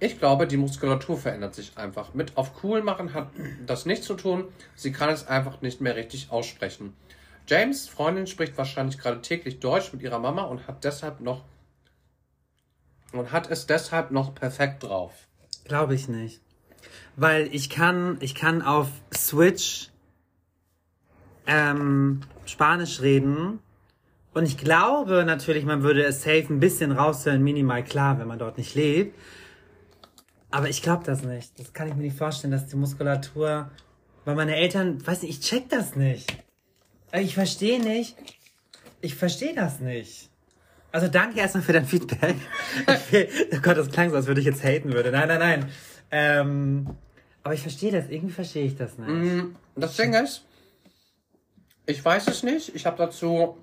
Ich glaube, die Muskulatur verändert sich einfach. Mit auf cool machen hat das nichts zu tun. Sie kann es einfach nicht mehr richtig aussprechen. James Freundin spricht wahrscheinlich gerade täglich Deutsch mit ihrer Mama und hat deshalb noch und hat es deshalb noch perfekt drauf. Glaube ich nicht. Weil ich kann, ich kann auf Switch ähm, Spanisch reden. Und ich glaube natürlich, man würde es safe ein bisschen raushören, minimal klar, wenn man dort nicht lebt. Aber ich glaube das nicht. Das kann ich mir nicht vorstellen, dass die Muskulatur. Weil meine Eltern, weiß nicht, ich check das nicht. Äh, Ich verstehe nicht. Ich verstehe das nicht. Also danke erstmal für dein Feedback. Will- oh Gott, das klang so, als würde ich jetzt haten würde. Nein, nein, nein. Ähm, aber ich verstehe das. Irgendwie verstehe ich das nicht. Mm, Das Ding ist, Ich weiß es nicht. Ich habe dazu,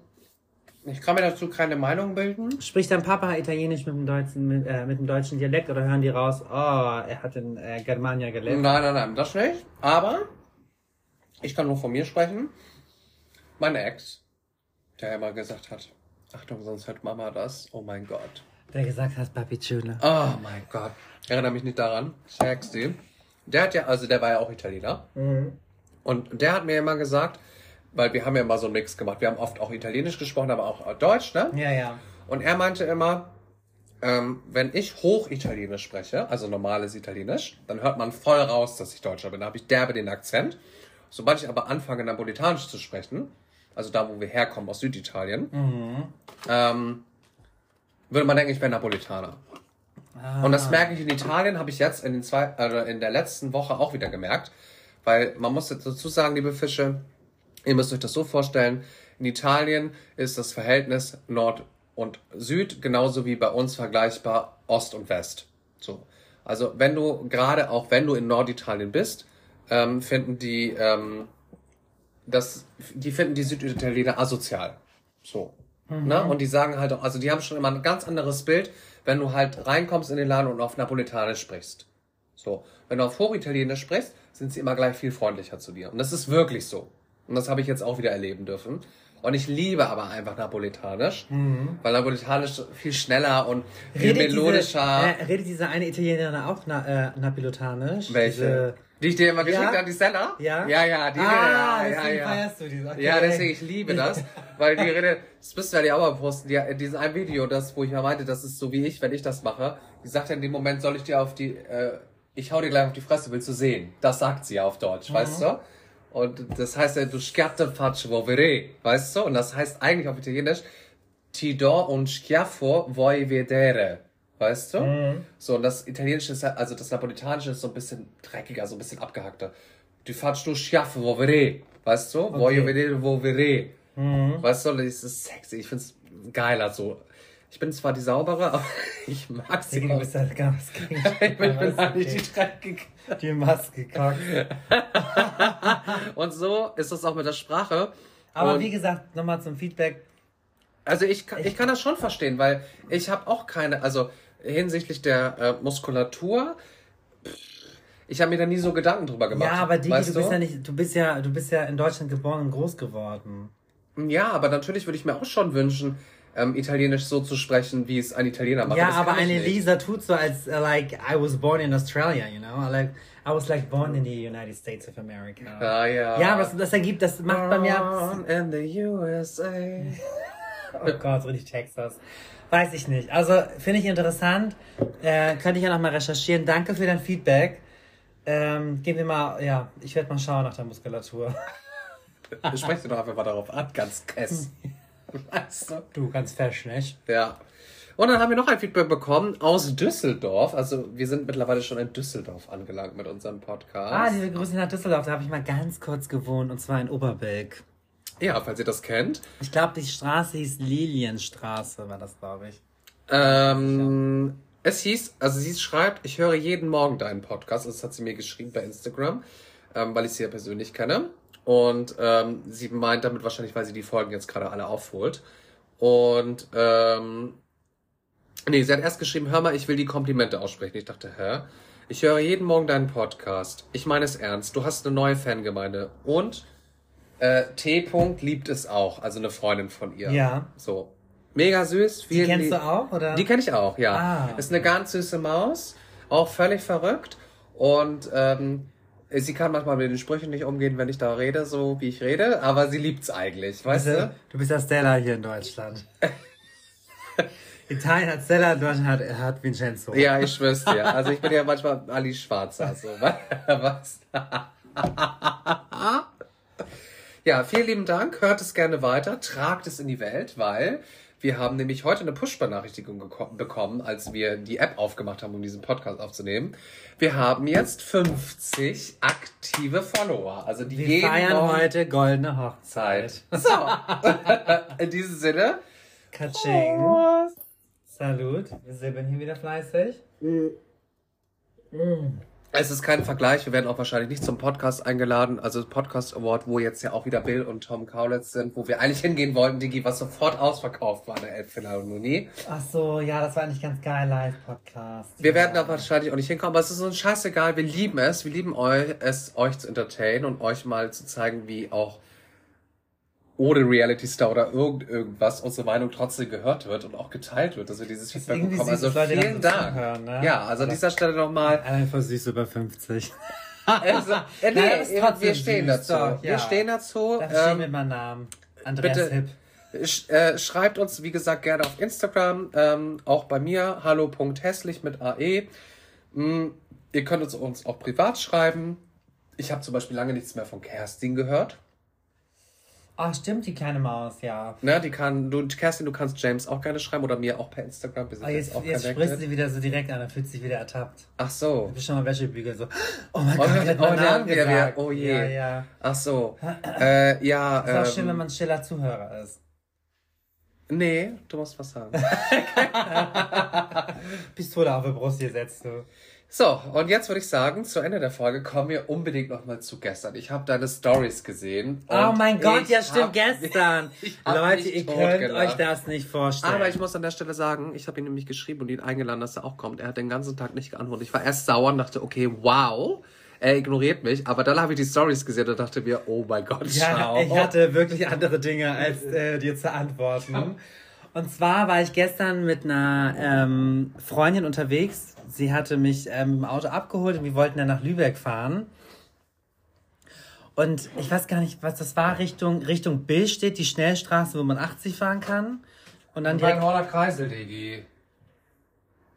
ich kann mir dazu keine Meinung bilden. Spricht dein Papa Italienisch mit dem deutschen, mit, äh, mit dem deutschen Dialekt oder hören die raus, oh, er hat in äh, Germania gelebt? Nein, nein, nein, das nicht. Aber ich kann nur von mir sprechen. Meine Ex, der immer gesagt hat, Achtung, sonst hört Mama das. Oh mein Gott. Der gesagt hat, Papi Chula. Oh mein Gott. Ich erinnere mich nicht daran. Sexy. Der hat ja, also der war ja auch Italiener. Und der hat mir immer gesagt, weil wir haben ja immer so einen Mix gemacht. Wir haben oft auch Italienisch gesprochen, aber auch Deutsch, ne? Ja, ja. Und er meinte immer, ähm, wenn ich Hochitalienisch spreche, also normales Italienisch, dann hört man voll raus, dass ich Deutscher bin. Da habe ich derbe den Akzent. Sobald ich aber anfange, Napolitanisch zu sprechen, also da, wo wir herkommen, aus Süditalien, ähm, würde man denken, ich wäre Napolitaner. Und das merke ich in Italien, habe ich jetzt in, den zwei, äh, in der letzten Woche auch wieder gemerkt. Weil man muss jetzt dazu sagen, liebe Fische, ihr müsst euch das so vorstellen, in Italien ist das Verhältnis Nord und Süd genauso wie bei uns vergleichbar Ost und West. So. Also wenn du, gerade auch wenn du in Norditalien bist, ähm, finden die, ähm, das, die finden die Süditaliener asozial. So. Ne? Und die sagen halt auch, also die haben schon immer ein ganz anderes Bild, wenn du halt reinkommst in den Laden und auf Napoletanisch sprichst. So. Wenn du auf Hochitalienisch sprichst, sind sie immer gleich viel freundlicher zu dir. Und das ist wirklich so. Und das habe ich jetzt auch wieder erleben dürfen. Und ich liebe aber einfach Napoletanisch, weil Napoletanisch viel schneller und viel melodischer. Diese, äh, redet diese eine Italienerin auch na, äh, Napilotanisch? Welche? Diese, die ich dir immer geschickt Ja? habe, die Stella? Ja? Ja, ja, die ah, ja, ja, deswegen ja. feierst du die. Okay. Ja, deswegen, ich liebe das, weil die Rede, das müsst ihr ja auch mal posten, die, dieses ein Video, das, wo ich ja meinte, das ist so wie ich, wenn ich das mache, die sagt ja in dem Moment, soll ich dir auf die, äh, ich hau dir gleich auf die Fresse, willst du sehen? Das sagt sie ja auf Deutsch, weißt du? Und das heißt ja, du schiatte faccio volere, weißt du? Und das heißt eigentlich auf Italienisch, ti do un schiaffo vuoi vedere. Weißt du? So, und das Italienische ist halt, also das Napolitanische ist so ein bisschen dreckiger, so ein bisschen abgehackter. Du faccio schiaffo volere. Weißt du? Voglio vedere volere. Weißt du, das ist sexy. Ich find's geiler so. Ich bin zwar die saubere, aber ich mag sie. Du auch. bist halt ganz gegen Ich bin, bin eigentlich die dreckige. die Maske kackt. Und so ist das auch mit der Sprache. Aber und, wie gesagt, nochmal zum Feedback. Also ich, kann- ich kann das schon verstehen, weil ich habe auch keine, also hinsichtlich der äh, Muskulatur, ich habe mir da nie so Gedanken drüber gemacht. Ja, aber Digi, weißt du bist ja nicht, du bist ja, du bist ja in Deutschland geboren und groß geworden. Ja, aber natürlich würde ich mir auch schon wünschen, ähm, Italienisch so zu sprechen, wie es ein Italiener macht. ja, aber eine. Lisa tut so, als uh, like I was born in Australia, you know? Like I was like born in the United States of America. Ah, ja. Ja, aber das, ergibt, das macht bei mir. Born in the USA. Oh Gott, richtig Texas. Weiß ich nicht. Also finde ich interessant. Äh, könnte ich ja nochmal recherchieren. Danke für dein Feedback. Ähm, gehen wir mal, ja, ich werde mal schauen nach der Muskulatur. Sprech dir doch einfach mal darauf an, ganz kess. Weißt du? Du, ganz fesch, nicht? Ja. Und dann haben wir noch ein Feedback bekommen aus Düsseldorf. Also wir sind mittlerweile schon in Düsseldorf angelangt mit unserem Podcast. Ah, liebe Grüße nach Düsseldorf. Da habe ich mal ganz kurz gewohnt und zwar in Oberbilk. ja, falls ihr das kennt. Ich glaube, die Straße hieß Lilienstraße, war das, glaube ich. Ähm, es hieß, also sie schreibt, ich höre jeden Morgen deinen Podcast. Das hat sie mir geschrieben bei Instagram, ähm, weil ich sie ja persönlich kenne. Und ähm, sie meint damit wahrscheinlich, weil sie die Folgen jetzt gerade alle aufholt. Und ähm, nee, sie hat erst geschrieben, hör mal, ich will die Komplimente aussprechen. Ich dachte, hä? Ich höre jeden Morgen deinen Podcast. Ich meine es ernst. Du hast eine neue Fangemeinde. Und äh, T. -Punkt liebt es auch. Also eine Freundin von ihr. Ja. So. Mega süß. Die Vielen kennst lieb- du auch, oder? die kenne ich auch, ja. Ah. Ist eine ganz süße Maus, auch völlig verrückt. Und ähm, sie kann manchmal mit den Sprüchen nicht umgehen, wenn ich da rede, so wie ich rede, aber sie liebt's eigentlich, weißt du? du bist ja Stella hier in Deutschland. Italien hat Stella, Deutschland hat, hat Vincenzo. Ja, ich schwör's dir. Also ich bin ja manchmal Ali Schwarzer, so. Was? ja, vielen lieben Dank. Hört es gerne weiter. Tragt es in die Welt, weil wir haben nämlich heute eine Push-Benachrichtigung bekommen, als wir die App aufgemacht haben, um diesen Podcast aufzunehmen. Wir haben jetzt 50 aktive Follower. Also die Wir jeden feiern Morgen heute goldene Hochzeit. Zeit. So. in diesem Sinne. Katsching. Salut. Wir silbern hier wieder fleißig. Es ist kein Vergleich. Wir werden auch wahrscheinlich nicht zum Podcast eingeladen. Also Podcast Award, wo jetzt ja auch wieder Bill und Tom Kaulitz sind, wo wir eigentlich hingehen wollten, Digi, was sofort ausverkauft war in der Elbphilharmonie. Ach so, ja, das war eigentlich ganz geil, Live-Podcast. Wir ja. werden da wahrscheinlich auch nicht hinkommen, aber es ist uns scheißegal. Wir lieben es. Wir lieben euch, es euch zu entertainen und euch mal zu zeigen, wie auch ohne Reality Star oder irgend, irgendwas unsere Meinung trotzdem gehört wird und auch geteilt wird, dass wir dieses Feedback bekommen. Also Leute vielen dann Dank. zuhören, ne? Ja, also an dieser Stelle nochmal. Einfach süß über 50. Also, äh, nee, Nein, wir stehen dazu. doch, Wir ja. stehen dazu. Da steht Ähm, mit meinem Namen. Andreas bitte Hipp. sch äh, schreibt uns, wie gesagt, gerne auf Instagram. Ähm, auch bei mir, hallo.hässlich mit AE. Mm, ihr könnt uns, uns auch privat schreiben. Ich habe zum Beispiel lange nichts mehr von Kerstin gehört. Ach, stimmt, die kleine Maus, ja. Ne, die kann, du, Kerstin, du kannst James auch gerne schreiben oder mir auch per Instagram. Wir sind Aber jetzt, jetzt, auch jetzt sprichst du wieder so direkt an, dann fühlt sich wieder ertappt. Ach so. Du bist schon mal Wäschebügel so. Oh mein Oh, Gott, die hat oh, Namen wir- wir- oh je. Ja, ja. Ach so. Äh, ja. Ist auch schön, wenn Ähm, man ein stiller Zuhörer ist. nee, du musst was sagen. Pistole auf die Brust gesetzt, du. So, und jetzt würde ich sagen, zu Ende der Folge kommen wir unbedingt nochmal zu gestern. Ich habe deine Stories gesehen. Oh mein Gott, ja stimmt, gestern. Leute, ihr könnt totgelacht. euch das nicht vorstellen. Aber ich muss an der Stelle sagen, ich habe ihn nämlich geschrieben und ihn eingeladen, dass er auch kommt. Er hat den ganzen Tag nicht geantwortet. Ich war erst sauer und dachte, okay, wow, er ignoriert mich. Aber dann habe ich die Stories gesehen und dachte mir, oh mein Gott, Ja, schau. ich hatte wirklich andere Dinge, als äh, dir zu antworten. Und zwar war ich gestern mit einer ähm, Freundin unterwegs. Sie hatte mich ähm, im Auto abgeholt und wir wollten dann nach Lübeck fahren. Und ich weiß gar nicht, was das war. Richtung, Richtung Bill steht die Schnellstraße, wo man 80 fahren kann. Und dann direkt. Horner Kreisel, Digi.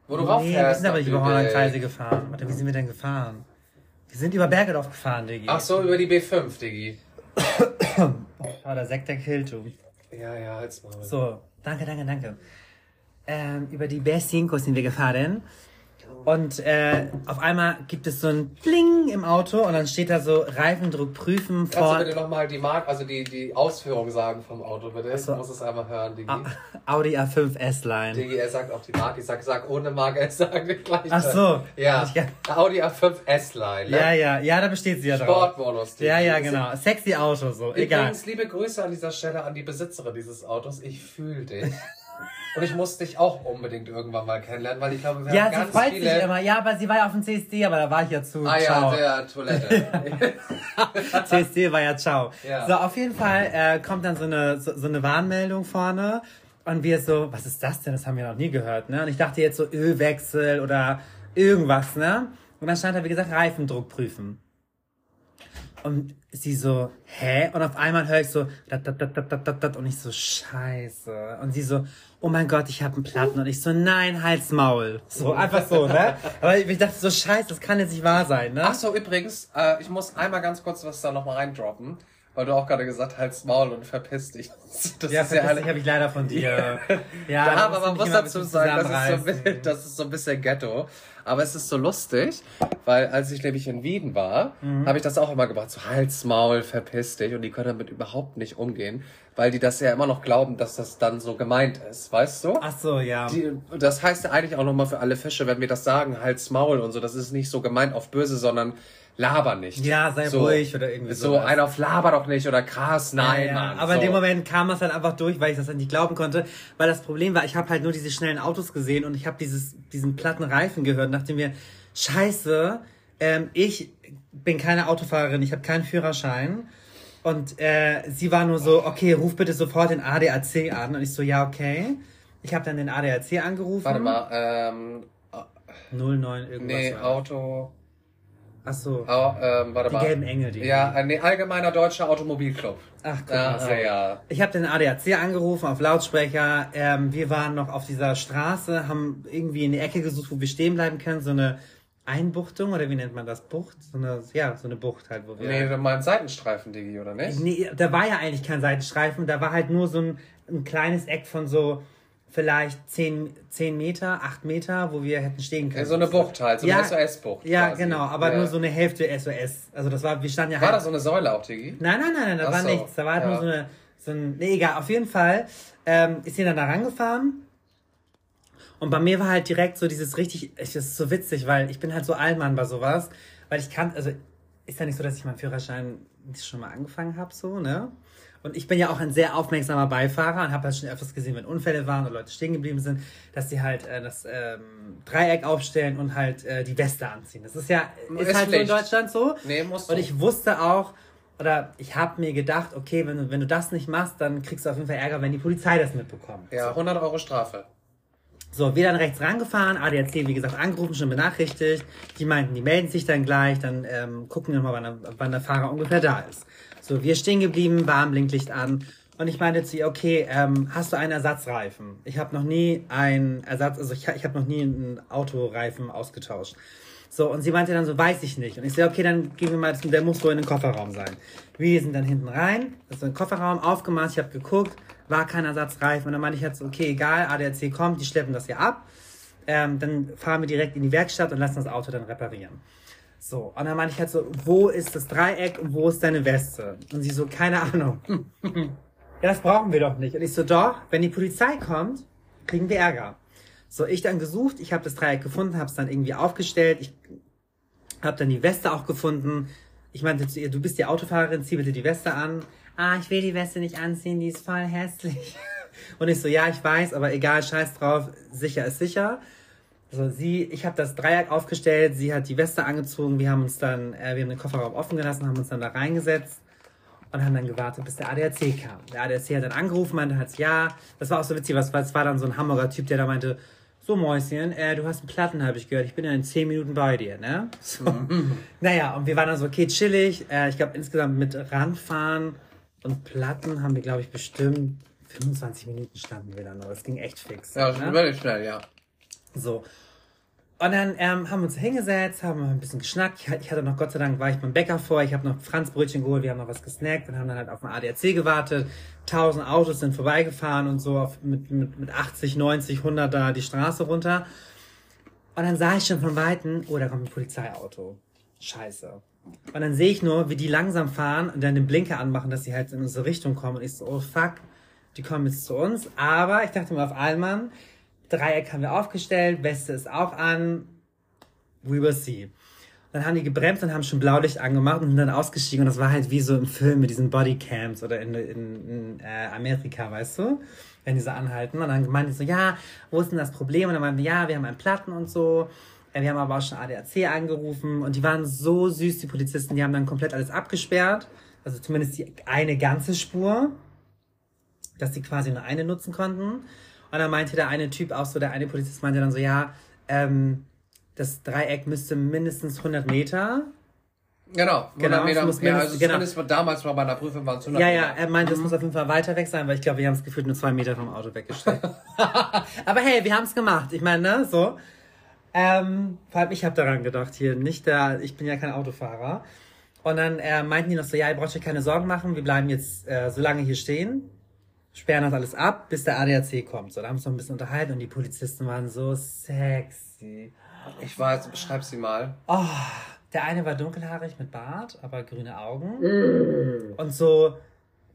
Wo du Nee, wir sind aber nicht über Lübeck. Hollandkreise gefahren. Warte, wie sind wir denn gefahren? Wir sind über Bergedorf gefahren, Diggi. Ach so, über die B5, Digi. Oh, der Sekt, der killt, du. Ja, ja, halt's mal. So, danke, danke, danke. Ähm, über die B5 sind wir gefahren. Und äh, auf einmal gibt es so ein Bling im Auto und dann steht da so Reifendruck prüfen Kannst du vor bitte nochmal die Mark, also die, die Ausführung sagen vom Auto, bitte? so. Ich muss es einmal hören, Digi. Ah, Audi A5 S-Line. Digi, er sagt auch die Marke. Ich sag, sag ohne Marke, er sagt gleich. Ach so. Ja. Audi A5 S-Line. Ne? Ja, ja, ja, da besteht sie ja drauf. Sportmodus. Digi. Ja, ja, genau. Sexy Auto, so. Egal. Übrigens, liebe Grüße an dieser Stelle an die Besitzerin dieses Autos. Ich fühle dich. Und ich muss dich auch unbedingt irgendwann mal kennenlernen, weil ich glaube, wir Ja, haben sie ganz freut viele... sich immer. Ja, aber sie war ja auf dem CSD, aber da war ich ja zu. Ah ja, Ciao. der Toilette. CSD war ja ciao. Ja. So, auf jeden Fall äh, kommt dann so eine, so, so eine Warnmeldung vorne. Und wir so, was ist das denn? Das haben wir noch nie gehört, ne? Und ich dachte jetzt so Ölwechsel oder irgendwas, ne? Und dann stand da, wie gesagt, Reifendruck prüfen. Und sie so, hä? Und auf einmal höre ich so, dat, dat, dat, dat, dat, dat, und ich so, scheiße. Und sie so, oh mein Gott, ich habe einen Platten. Und ich so, nein, halt's Maul. So, einfach so, ne? Aber ich dachte so, scheiße, das kann jetzt nicht wahr sein, ne? Ach so, übrigens, äh, ich muss einmal ganz kurz was da nochmal reindroppen, weil du auch gerade gesagt hast, halt's Maul und verpiss dich. Das Ja, ist ja eine, habe ich leider von dir. Ja, Ja, aber man muss dazu sagen, das ist, so, ein zusammenreißen. bisschen- das ist so ein bisschen Ghetto. Aber es ist so lustig, weil als ich nämlich in Wien war, Mhm. habe ich das auch immer gemacht. So Hals, Maul, verpiss dich. Und die können damit überhaupt nicht umgehen, weil die das ja immer noch glauben, dass das dann so gemeint ist, weißt du? Ach so, ja. Die, das heißt ja eigentlich auch nochmal für alle Fische, wenn wir das sagen, Hals, Maul und so, das ist nicht so gemeint auf böse, sondern laber nicht. Ja, sei so, ruhig oder irgendwie So sowas. ein auf laber doch nicht oder krass, nein, ja, ja. Mann. Aber so. in dem Moment kam das dann einfach durch, weil ich das dann nicht glauben konnte. Weil das Problem war, ich habe halt nur diese schnellen Autos gesehen und ich habe dieses diesen platten Reifen gehört und dachte mir, scheiße, ähm, ich bin keine Autofahrerin, ich habe keinen Führerschein. Und äh, sie war nur so, okay, ruf bitte sofort den ADAC an. Und ich so, ja, okay. Ich habe dann den ADAC angerufen. Warte mal, ähm, 09 irgendwas. nee. Auto, Ach so. Au, ähm, warte Die mal. gelben Engel, die. Ja, äh, nee, allgemeiner deutscher Automobilclub. Ach, guck Ja, mal. So. ja. Ich habe den ADAC angerufen auf Lautsprecher. Ähm, wir waren noch auf dieser Straße, haben irgendwie in die Ecke gesucht, wo wir stehen bleiben können. So eine Einbuchtung oder wie nennt man das? Bucht? So eine, ja, so eine Bucht halt, wo wir. Nee, du meinst Seitenstreifen, Digi, oder nicht? Nee, da war ja eigentlich kein Seitenstreifen, da war halt nur so ein, ein kleines Eck von so vielleicht 10, 10 Meter, 8 Meter, wo wir hätten stehen können. Ja, so eine Bucht halt, so Ja, eine SOS-Bucht. Ja, quasi. genau, aber Ja. nur so eine Hälfte SOS. Also das war, wir standen ja War halt. das so eine Säule auch, Digi? Nein, nein, nein, nein, da war so, nichts. Da war halt ja. nur so eine, so ein, nee, egal, auf jeden Fall, ähm, ist sie dann da rangefahren. Und bei mir war halt direkt so dieses richtig, es ist so witzig, weil ich bin halt so Allmann bei sowas, weil ich kann, also ist ja nicht so, dass ich meinen Führerschein schon mal angefangen habe, so, ne? Und ich bin ja auch ein sehr aufmerksamer Beifahrer und habe halt schon öfters gesehen, wenn Unfälle waren oder Leute stehen geblieben sind, dass die halt äh, das ähm, Dreieck aufstellen und halt äh, die Weste anziehen. Das ist ja ist, Ist halt so in. Deutschland so. Nee, musst du. Und ich wusste auch, oder ich habe mir gedacht, okay, wenn du, wenn du das nicht machst, dann kriegst du auf jeden Fall Ärger, wenn die Polizei das mitbekommt. Ja, 100 Euro Strafe. So, wir dann rechts rangefahren, ADAC, wie gesagt, angerufen, schon benachrichtigt. Die meinten, die melden sich dann gleich, dann ähm, gucken wir mal, wann der, wann der Fahrer ungefähr da ist. So, wir stehen geblieben, Warnblinklicht an. Und ich meinte zu ihr, okay, ähm, hast du einen Ersatzreifen? Ich habe noch nie einen Ersatz, also ich, ich habe noch nie einen Autoreifen ausgetauscht. So, und sie meinte dann so, weiß ich nicht. Und ich so, okay, dann gehen wir mal, der muss wohl in den Kofferraum sein. Wir sind dann hinten rein, ist ein Kofferraum, aufgemacht, ich habe geguckt, war kein Ersatzreifen. Und dann meinte ich halt so, okay, egal, ADAC kommt, die schleppen das hier ab. Ähm, dann fahren wir direkt in die Werkstatt und lassen das Auto dann reparieren. So, und dann meinte ich halt so, wo ist das Dreieck und wo ist deine Weste? Und sie so, keine Ahnung. ja, das brauchen wir doch nicht. Und ich so, doch, wenn die Polizei kommt, kriegen wir Ärger. So, ich dann gesucht, ich habe das Dreieck gefunden, habe es dann irgendwie aufgestellt, ich habe dann die Weste auch gefunden. Ich meinte zu ihr, du bist die Autofahrerin, zieh bitte die Weste an. Ah, ich will die Weste nicht anziehen, die ist voll hässlich. Und ich so, ja, ich weiß, aber egal, scheiß drauf, sicher ist sicher. So, sie, ich habe das Dreieck aufgestellt, sie hat die Weste angezogen, wir haben uns dann, äh, wir haben den Kofferraum offen gelassen, haben uns dann da reingesetzt und haben dann gewartet, bis der ADAC kam. Der ADAC hat dann angerufen, meinte halt, ja, das war auch so witzig, was, was war dann so ein Hamburger Typ, der da meinte, so Mäuschen, äh, du hast einen Platten, habe ich gehört, ich bin ja in 10 Minuten bei dir, ne? So. Naja, und wir waren dann so, okay, chillig, äh, ich glaube insgesamt mit Randfahren und Platten haben wir, glaube ich, bestimmt 25 Minuten standen wir dann noch. Das ging echt fix. Ja, ne? wirklich schnell, ja. So. Und dann ähm, haben wir uns hingesetzt, haben ein bisschen geschnackt. Ich, hatte noch, Gott sei Dank, war ich beim Bäcker vor. Ich habe noch Franzbrötchen geholt, wir haben noch was gesnackt und haben dann halt auf den ADAC gewartet. Tausend Autos sind vorbeigefahren und so auf, mit, mit, mit 80, 90, 100 da die Straße runter. Und dann sah ich schon von Weitem, oh, da kommt ein Polizeiauto. Scheiße. Und dann sehe ich nur, wie die langsam fahren und dann den Blinker anmachen, dass sie halt in unsere Richtung kommen. Und ich so, oh fuck, die kommen jetzt zu uns. Aber ich dachte mir auf einmal, Dreieck haben wir aufgestellt, Weste ist auch an. We will see. Dann haben die gebremst und haben schon Blaulicht angemacht und sind dann ausgestiegen. Und das war halt wie so im Film mit diesen Bodycams oder in, in, in äh, Amerika, weißt du? Wenn die so anhalten. Und dann meinten die so, ja, wo ist denn das Problem? Und dann meinten die, ja, wir haben einen Platten und so. Äh, Wir haben aber auch schon ADAC angerufen. Und die waren so süß, die Polizisten. Die haben dann komplett alles abgesperrt. Also zumindest die eine ganze Spur. Dass die quasi nur eine nutzen konnten. Und dann meinte der eine Typ auch so, der eine Polizist meinte dann so, ja, ähm, das Dreieck müsste mindestens 100 Meter. Genau, 100 Genau, Meter. muss ja, also genau. zumindest damals mal bei einer Prüfung waren es 100 Ja, Meter. ja, er meinte, es muss auf jeden Fall weiter weg sein, weil ich glaube, wir haben es gefühlt nur zwei Meter vom Auto weggestellt. Aber hey, wir haben es gemacht. Ich meine, ne, so. Ähm, vor allem ich habe daran gedacht hier, nicht der, ich bin ja kein Autofahrer. Und dann äh, meinten die noch so, ja, ihr braucht euch keine Sorgen machen, wir bleiben jetzt äh, so lange hier stehen, sperren das alles ab, bis der ADAC kommt. So, da haben wir uns noch ein bisschen unterhalten und die Polizisten waren so sexy. Ich weiß, beschreib sie mal. Oh, der eine war dunkelhaarig mit Bart, aber grüne Augen. Mm. Und so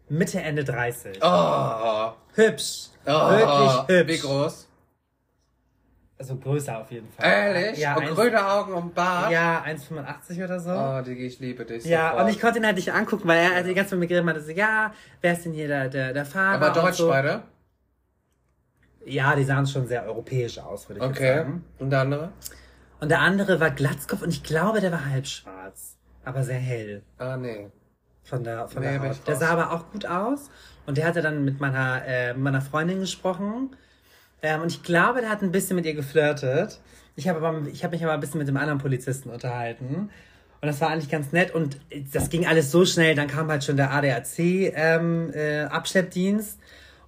Mitte, Ende 30. Oh, Hübsch. oh Wirklich hübsch. Wie groß? Also größer auf jeden Fall. Ehrlich? Ja, und eins- grüne Augen und Bart? Ja, 1,85 oder so. Oh, Digi, ich liebe dich. ja, sofort. und ich konnte ihn halt nicht angucken, weil er hat die ganze Zeit mit mir geredet meinte so, ja, wer ist denn hier der, der, der Fahrer? Aber Deutsch so. beide? Ja, die sahen schon sehr europäisch aus, würde ich Okay. sagen. Und der andere? Und der andere war Glatzkopf und ich glaube, der war halb schwarz. Aber sehr hell. Ah, nee. von der, von Nee, der Haut. Der sah aber auch gut aus. Und der hatte dann mit meiner, äh, meiner Freundin gesprochen. Ähm, und ich glaube, der hat ein bisschen mit ihr geflirtet. Ich habe habe mich aber ein bisschen mit dem anderen Polizisten unterhalten. Und das war eigentlich ganz nett. Und das ging alles so schnell. Dann kam halt schon der ADAC ähm, äh.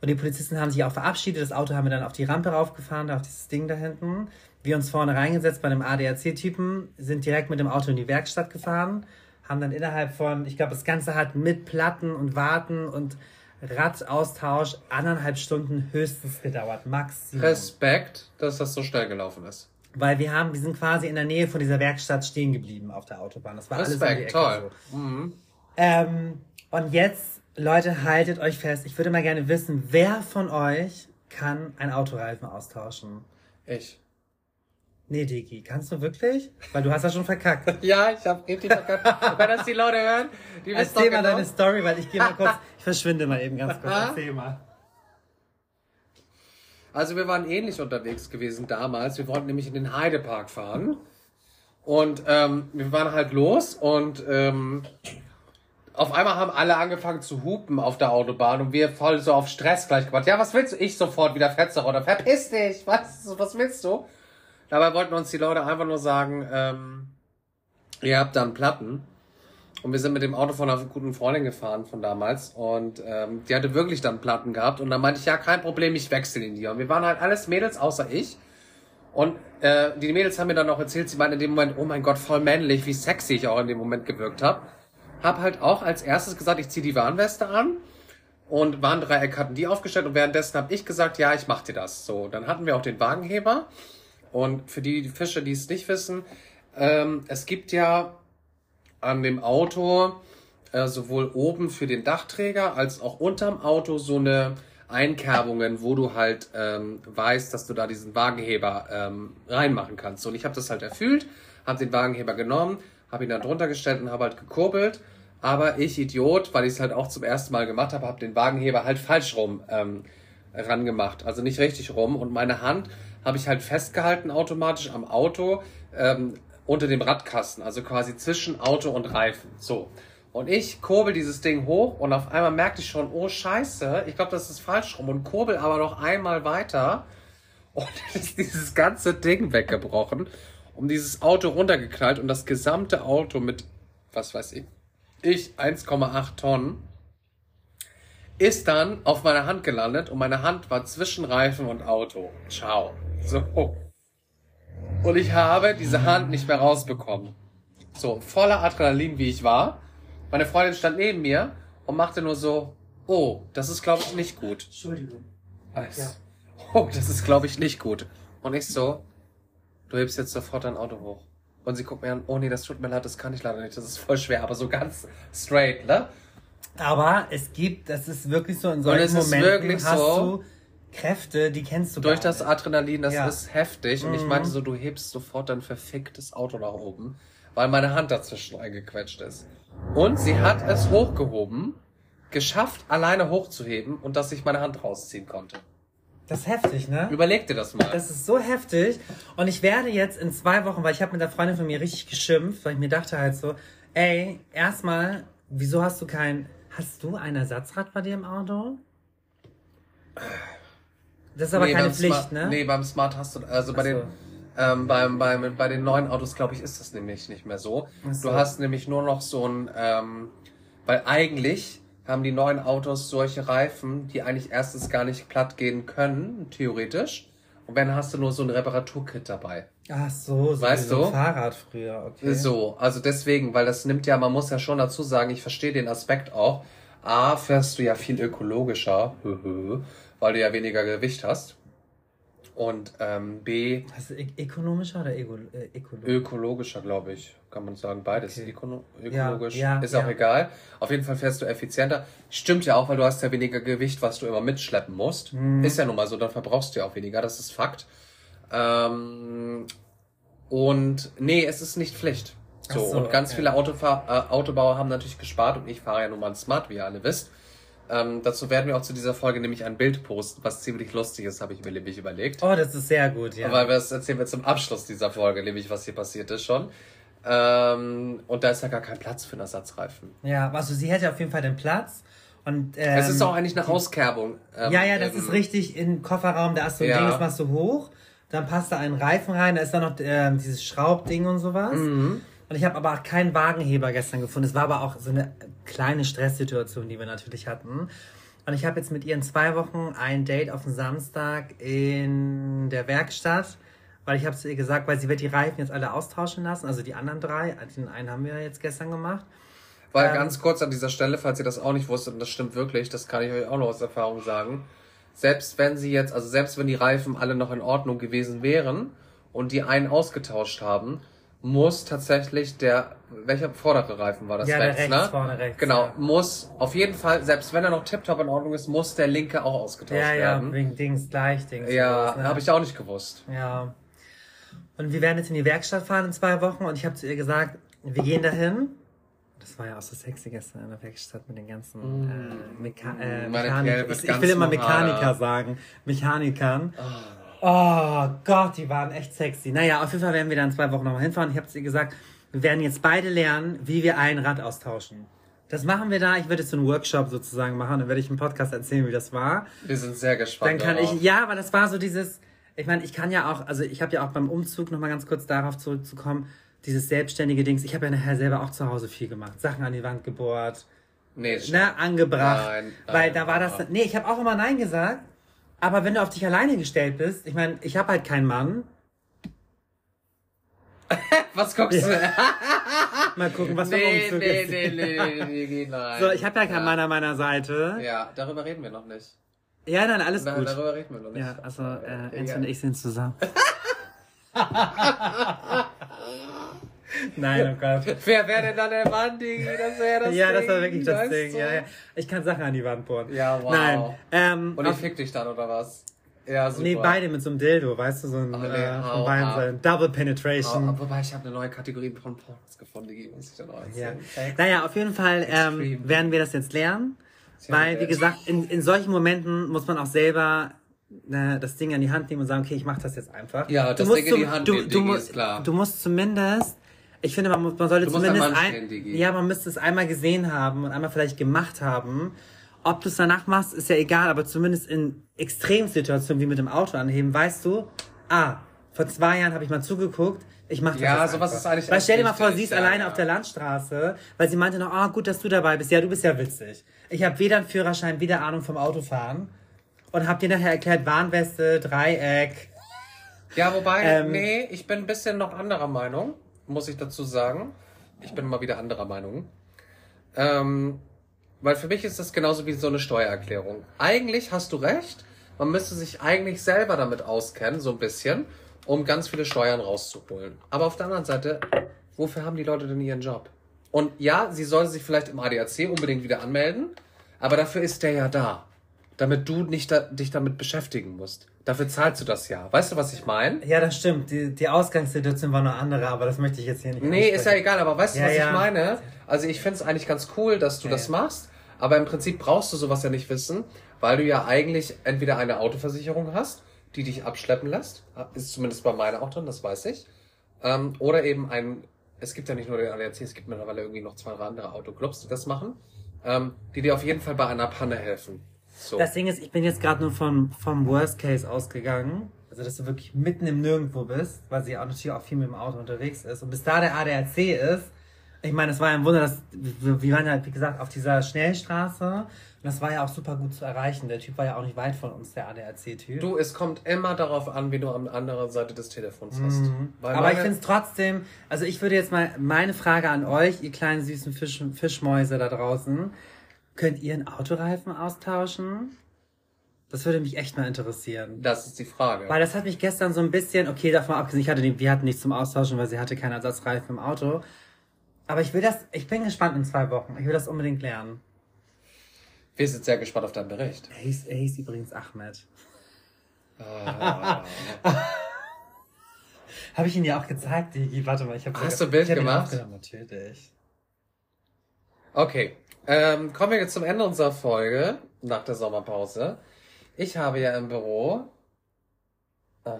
Und die Polizisten haben sich auch verabschiedet. Das Auto haben wir dann auf die Rampe raufgefahren, da auf dieses Ding da hinten. Wir uns vorne reingesetzt bei dem ADAC-Typen, sind direkt mit dem Auto in die Werkstatt gefahren, haben dann innerhalb von, ich glaube, das Ganze hat mit Platten und Warten und Radaustausch anderthalb Stunden höchstens gedauert, Maximum. Respekt, dass das so schnell gelaufen ist. Weil wir haben, wir sind quasi in der Nähe von dieser Werkstatt stehen geblieben auf der Autobahn. Das war alles um die Respekt, Ecke toll. so. Mhm. Ähm, und jetzt, Leute, haltet euch fest. Ich würde mal gerne wissen, wer von euch kann ein Autoreifen austauschen? Ich. Nee, Digi, kannst du wirklich? Weil du hast ja schon verkackt. ja, ich hab richtig verkackt. Wenn das die Leute hören, die wissen Erzähl mal genau. deine Story, weil ich gehe mal kurz, verschwinde mal eben ganz kurz. Erzähl mal. Also wir waren ähnlich unterwegs gewesen damals. Wir wollten nämlich in den Heidepark fahren. Und ähm, wir waren halt los und ähm, auf einmal haben alle angefangen zu hupen auf der Autobahn und wir voll so auf Stress gleich gemacht. Ja, was willst du? Ich sofort wieder Fetzer oder verpiss dich. Was, was willst du? Dabei wollten uns die Leute einfach nur sagen, ähm, ihr habt dann Platten. Und wir sind mit dem Auto von einer guten Freundin gefahren von damals. Und ähm, die hatte wirklich dann Platten gehabt. Und dann meinte ich, ja, kein Problem, ich wechsle in die. Und wir waren halt alles Mädels, außer ich. Und äh, die Mädels haben mir dann auch erzählt, sie meinten in dem Moment, oh mein Gott, voll männlich, wie sexy ich auch in dem Moment gewirkt habe. Hab halt auch als erstes gesagt, ich ziehe die Warnweste an. Und Warndreieck hatten die aufgestellt. Und währenddessen habe ich gesagt, ja, ich mach dir das. So, dann hatten wir auch den Wagenheber. Und für die Fische, die es nicht wissen, ähm, es gibt ja an dem Auto äh, sowohl oben für den Dachträger als auch unterm Auto so eine Einkerbungen, wo du halt ähm, weißt, dass du da diesen Wagenheber ähm, reinmachen kannst. Und ich habe das halt erfüllt, habe den Wagenheber genommen, habe ihn dann drunter gestellt und habe halt gekurbelt. Aber ich, Idiot, weil ich es halt auch zum ersten Mal gemacht habe, habe den Wagenheber halt falsch rum ähm, rangemacht. Also nicht richtig rum. Und meine Hand habe ich halt festgehalten automatisch am Auto ähm, unter dem Radkasten. Also quasi zwischen Auto und Reifen. So. Und ich kurbel dieses Ding hoch und auf einmal merkte ich schon, oh Scheiße, ich glaube, das ist falsch rum. Und kurbel aber noch einmal weiter. Und ist dieses ganze Ding weggebrochen. Um dieses Auto runtergeknallt und das gesamte Auto mit, was weiß ich, ich 1,8 Tonnen ist dann auf meiner Hand gelandet und meine Hand war zwischen Reifen und Auto. Ciao. So. Und ich habe diese Hand nicht mehr rausbekommen. So, voller Adrenalin, wie ich war. Meine Freundin stand neben mir und machte nur so, oh, das ist, glaube ich, nicht gut. Entschuldigung. Eis. Ja. Oh, das ist, glaube ich, nicht gut. Und ich so, du hebst jetzt sofort dein Auto hoch. Und sie guckt mir an, oh nee, das tut mir leid, das kann ich leider nicht, das ist voll schwer, aber so ganz straight, ne? Aber es gibt, das ist wirklich so, in solchen Momenten hast so, du Kräfte, die kennst du durch das nicht. Adrenalin, das Ja. ist heftig. Und ich Mhm. meinte so, du hebst sofort dein verficktes Auto nach oben, weil meine Hand dazwischen eingequetscht ist. Und sie hat es hochgehoben, geschafft, alleine hochzuheben und dass ich meine Hand rausziehen konnte. Das ist heftig, ne? Überleg dir das mal. Das ist so heftig. Und ich werde jetzt in zwei Wochen, weil ich habe mit der Freundin von mir richtig geschimpft, weil ich mir dachte halt so, ey, erstmal, wieso hast du kein, hast du ein Ersatzrad bei dir im Auto? Das ist aber keine beim Pflicht, Smart, ne? Nee, beim Smart hast du, also bei so. den, ähm, beim, beim, bei den neuen Autos, glaube ich, ist das nämlich nicht mehr so. So. Du hast nämlich nur noch so ein, ähm, weil eigentlich haben die neuen Autos solche Reifen, die eigentlich erstens gar nicht platt gehen können, theoretisch. Und wenn hast du nur so ein Reparaturkit dabei. Ach so, so Weißt wie so du? ein Fahrrad früher, okay. So, also deswegen, weil das nimmt ja, man muss ja schon dazu sagen, ich verstehe den Aspekt auch. A, fährst du ja viel ökologischer, weil du ja weniger Gewicht hast. Und ähm, B, Hast du ä- ökonomischer oder ego, äh, ökologischer? ökologischer, glaube ich. Kann man sagen, beides. Okay. Ökono Ja, ökologisch. ja, ist auch ja. egal. Auf jeden Fall fährst du effizienter. Stimmt ja auch, weil du hast ja weniger Gewicht, was du immer mitschleppen musst. Mhm. Ist ja nun mal so, dann verbrauchst du ja auch weniger, das ist Fakt. Ähm, und nee, es ist nicht Pflicht. So, so, und ganz okay. viele Autofahr äh, Autobauer haben natürlich gespart und ich fahre ja nun mal ein Smart, wie ihr alle wisst. Ähm, dazu werden wir auch zu dieser Folge nämlich ein Bild posten, was ziemlich lustig ist, habe ich mir nämlich überlegt. Oh, das ist sehr gut, ja. Weil wir das erzählen wir zum Abschluss dieser Folge, nämlich was hier passiert ist schon. Ähm, und da ist ja gar kein Platz für einen Ersatzreifen. ja, also sie hätte auf jeden Fall den Platz. Und, ähm, es ist auch eigentlich eine Auskerbung. Ähm, Ja, ja, das ähm, ist richtig im Kofferraum, da ist so ein Ja. Ding, das machst du hoch, dann passt da ein Reifen rein, da ist dann noch ähm, dieses Schraubding und sowas. Mhm. Und ich habe aber auch keinen Wagenheber gestern gefunden. Es war aber auch so eine kleine Stresssituation, die wir natürlich hatten. Und ich habe jetzt mit ihr in zwei Wochen ein Date auf den Samstag in der Werkstatt, weil ich habe zu ihr gesagt, weil sie wird die Reifen jetzt alle austauschen lassen, also die anderen drei, den einen haben wir jetzt gestern gemacht. Weil ähm, ganz kurz an dieser Stelle, falls ihr das auch nicht wusstet, und das stimmt wirklich, das kann ich euch auch noch aus Erfahrung sagen. Selbst wenn sie jetzt, also selbst wenn die Reifen alle noch in Ordnung gewesen wären und die einen ausgetauscht haben, muss tatsächlich der, welcher vordere Reifen war das? Ja, der rechts, rechts, ne? vorne rechts, Genau, ja. muss auf jeden Fall, selbst wenn er noch tiptop in Ordnung ist, muss der linke auch ausgetauscht Ja, ja, werden. wegen Dings gleich, Dings. Ja, sowas, ne? habe ich auch nicht gewusst. Ja. Und wir werden jetzt in die Werkstatt fahren in zwei Wochen und ich habe zu ihr gesagt, wir gehen dahin. Das war ja auch so sexy gestern in der Werkstatt mit den ganzen äh, Meka äh, Mm. Meine Mechanik- Kerle wird Ich, ich will immer. Mechaniker sagen. Mechanikern. Oh Gott, die waren echt sexy. Naja, auf jeden Fall werden wir dann zwei Wochen nochmal hinfahren. Ich habe zu ihr gesagt, wir werden jetzt beide lernen, wie wir ein Rad austauschen. Das machen wir da. Ich werde jetzt so einen Workshop sozusagen machen. Dann werde ich im Podcast erzählen, wie das war. Wir sind sehr gespannt. Dann kann darauf. ich, ja, aber das war so dieses, ich meine, ich kann ja auch, also ich habe ja auch beim Umzug, nochmal ganz kurz darauf zurückzukommen, dieses selbstständige Dings, ich habe ja nachher selber auch zu Hause viel gemacht. Sachen an die Wand gebohrt, Nee, ne, angebracht. Nein, weil nein, da war das, nee, ich habe auch immer Nein gesagt, aber wenn du auf dich alleine gestellt bist, ich meine, ich habe halt keinen Mann. Was guckst du? Mal gucken, was nee, Umzug nee, nee, nee, nee, nee, nee, nein. So, ich habe ja keinen Mann an meiner Seite. Ja, darüber reden wir noch nicht. Ja, nein, alles Nein, gut. darüber reden wir noch nicht. Ja, also äh, Ja. Enzo und ich sind zusammen. Nein, oh Gott. Wer wäre denn dann der Mann, Digi? Das wäre das ja, Ding. das war wirklich das Ding. du? Ja, ja. Ich kann Sachen an die Wand bohren. Ja, wow. Nein. Ähm, Und ich fick dich dann, oder was? Ja, super. nee, beide mit so einem Dildo, weißt du, so ein Oh, nee, äh, von beiden ab. Seiten. Double Oh, Penetration. wobei, ich habe eine neue Kategorie von Pornos gefunden, Digi, muss ich dann auch ja. Naja, auf jeden Fall ähm, werden wir das jetzt lernen. Weil, wie äh, gesagt, in, in solchen Momenten muss man auch selber äh, das Ding an die Hand nehmen und sagen, okay, ich mache das jetzt einfach. Ja, Du das Ding in die Hand du, nehmen, du, mu- ist klar. Du musst zumindest, ich finde, man, muss, man sollte zumindest ein ja, man müsste es einmal gesehen haben und einmal vielleicht gemacht haben. Ob du es danach machst, ist ja egal, aber zumindest in Extremsituationen wie mit dem Auto anheben, weißt du, ah, vor zwei Jahren habe ich mal zugeguckt, ich mache das Ja, sowas einfach. ist eigentlich Weil stell dir mal vor, sie ist ja, alleine ja. auf der Landstraße, weil sie meinte noch, ah, gut, dass du dabei bist. Ja, du bist ja witzig. Ich habe weder einen Führerschein, weder Ahnung vom Autofahren und hab dir nachher erklärt, Warnweste, Dreieck. Ja, wobei, Ähm, nee, ich bin ein bisschen noch anderer Meinung, muss ich dazu sagen. Ich bin mal wieder anderer Meinung. Ähm, weil für mich ist das genauso wie so eine Steuererklärung. Eigentlich hast du recht, man müsste sich eigentlich selber damit auskennen, so ein bisschen, um ganz viele Steuern rauszuholen. Aber auf der anderen Seite, wofür haben die Leute denn ihren Job? Und ja, sie sollen sich vielleicht im ADAC unbedingt wieder anmelden, aber dafür ist der ja da. Damit du nicht da, dich damit beschäftigen musst. Dafür zahlst du das ja. Weißt du, was ich meine? Ja, das stimmt. Die, die Ausgangssituation war eine andere, aber das möchte ich jetzt hier nicht Nee, ist ja egal, aber weißt du, Ja, was ja. ich meine? Also ich finde es eigentlich ganz cool, dass du Ja, das machst, aber im Prinzip brauchst du sowas ja nicht wissen, weil du ja eigentlich entweder eine Autoversicherung hast, die dich abschleppen lässt, ist zumindest bei meiner auch drin, das weiß ich, ähm, oder eben ein, es gibt ja nicht nur den ADAC, es gibt mittlerweile irgendwie noch zwei andere Autoclubs, die das machen, ähm, die dir auf jeden Fall bei einer Panne helfen. So. Das Ding ist, ich bin jetzt gerade nur vom, vom Worst Case ausgegangen. Also, dass du wirklich mitten im Nirgendwo bist, weil sie auch natürlich auch viel mit dem Auto unterwegs ist. Und bis da der ADAC ist, ich meine, es war ja ein Wunder, dass wir waren ja, wie gesagt, auf dieser Schnellstraße. Und das war ja auch super gut zu erreichen. Der Typ war ja auch nicht weit von uns, der ADAC-Typ. Du, es kommt immer darauf an, wie du an der anderen Seite des Telefons hast. Mhm. Aber ich finde es trotzdem, also ich würde jetzt mal meine Frage an euch, ihr kleinen süßen Fisch, Fischmäuse da draußen. Könnt ihr einen Autoreifen austauschen? Das würde mich echt mal interessieren. das ist die Frage. Weil das hat mich gestern so ein bisschen, okay, davon abgesehen, ich hatte die, wir hatten nichts zum Austauschen, weil sie hatte keinen Ersatzreifen im Auto. Aber ich will das, ich bin gespannt in zwei Wochen. Ich will das unbedingt lernen. Wir sind sehr gespannt auf deinen Bericht. Er hieß, er hieß übrigens Ahmed. Ah. Habe ich ihn ja auch gezeigt, Digi? Warte mal, ich habe Hast du ein Bild gemacht? Natürlich. Okay, ähm, kommen wir jetzt zum Ende unserer Folge nach der Sommerpause. Ich habe ja im Büro. Ah.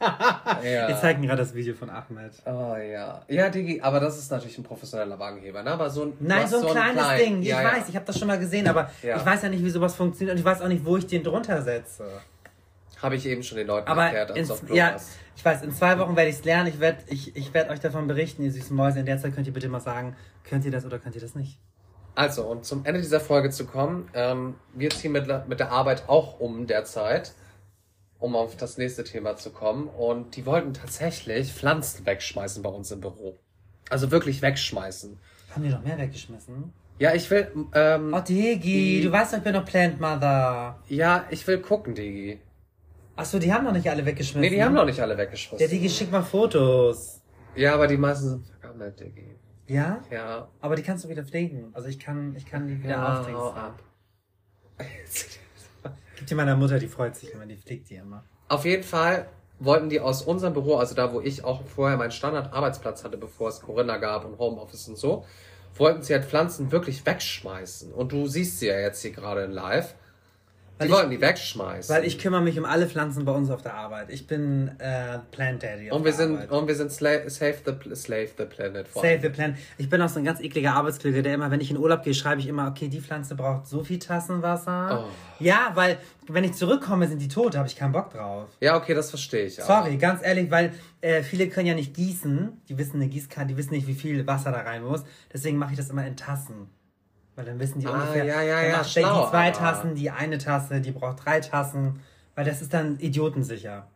ja. Wir zeigen gerade das Video von Ahmed. Oh ja. Ja, Digi, aber das ist natürlich ein professioneller Wagenheber, ne? Aber so ein. Nein, hast so ein kleines klein- Ding. Ich ja, weiß, ich habe das schon mal gesehen, aber ich weiß ja nicht, wie sowas funktioniert und ich weiß auch nicht, wo ich den drunter setze. Habe ich eben schon den Leuten Aber erklärt, in, als auf ja, ich weiß, in zwei Wochen werde ich es lernen. Ich werde ich, ich werd euch davon berichten, ihr süßen Mäuse. In der Zeit könnt ihr bitte mal sagen, könnt ihr das oder könnt ihr das nicht? Also, um zum Ende dieser Folge zu kommen, ähm, wir ziehen mit, mit der Arbeit auch um derzeit, um auf das nächste Thema zu kommen. Und die wollten tatsächlich Pflanzen wegschmeißen bei uns im Büro. Also wirklich wegschmeißen. Haben die noch mehr weggeschmissen? Ja, ich will, ähm, Oh, Digi, Die- du weißt ich bin noch Plant Mother. ja, ich will gucken, Digi. Achso, die haben noch nicht alle weggeschmissen. Nee, die haben noch nicht alle weggeschmissen. Der Digi schickt mal Fotos. Ja, aber die meisten sind vergammelt, Digi. Ja? Ja. Aber die kannst du wieder pflegen. Also ich kann, ich kann die wieder Ja, auftricksen. hau ab. Gib die meiner Mutter, die freut sich immer, die pflegt die immer. Auf jeden Fall wollten die aus unserem Büro, also da, wo ich auch vorher meinen Standard-Arbeitsplatz hatte, bevor es Corinna gab und Homeoffice und so, wollten sie halt Pflanzen wirklich wegschmeißen. Und du siehst sie ja jetzt hier gerade in live. Die Weil ich- wollten die wegschmeißen. Weil ich kümmere mich um alle Pflanzen bei uns auf der Arbeit. Ich bin äh, Plant Daddy. Auf und wir sind, Arbeit. und wir sind Sla Save the, Slave the Planet. vor Save the Planet. Ich bin auch so ein ganz ekliger Arbeitskollege, der immer, wenn ich in Urlaub gehe, schreibe ich immer, okay, die Pflanze braucht so viel Tassenwasser. Oh. Ja, weil wenn ich zurückkomme, sind die tot, da habe ich keinen Bock drauf. Ja, okay, das verstehe ich. aber- Sorry, ganz ehrlich, weil äh, viele können ja nicht gießen. Die wissen eine Gießkanne, die wissen nicht, wie viel Wasser da rein muss. Deswegen mache ich das immer in Tassen. Weil dann wissen die Ah, ungefähr. ja, ja, ja, macht schlau, die zwei Tassen, die eine Tasse, die braucht drei Tassen. Weil das ist dann idiotensicher.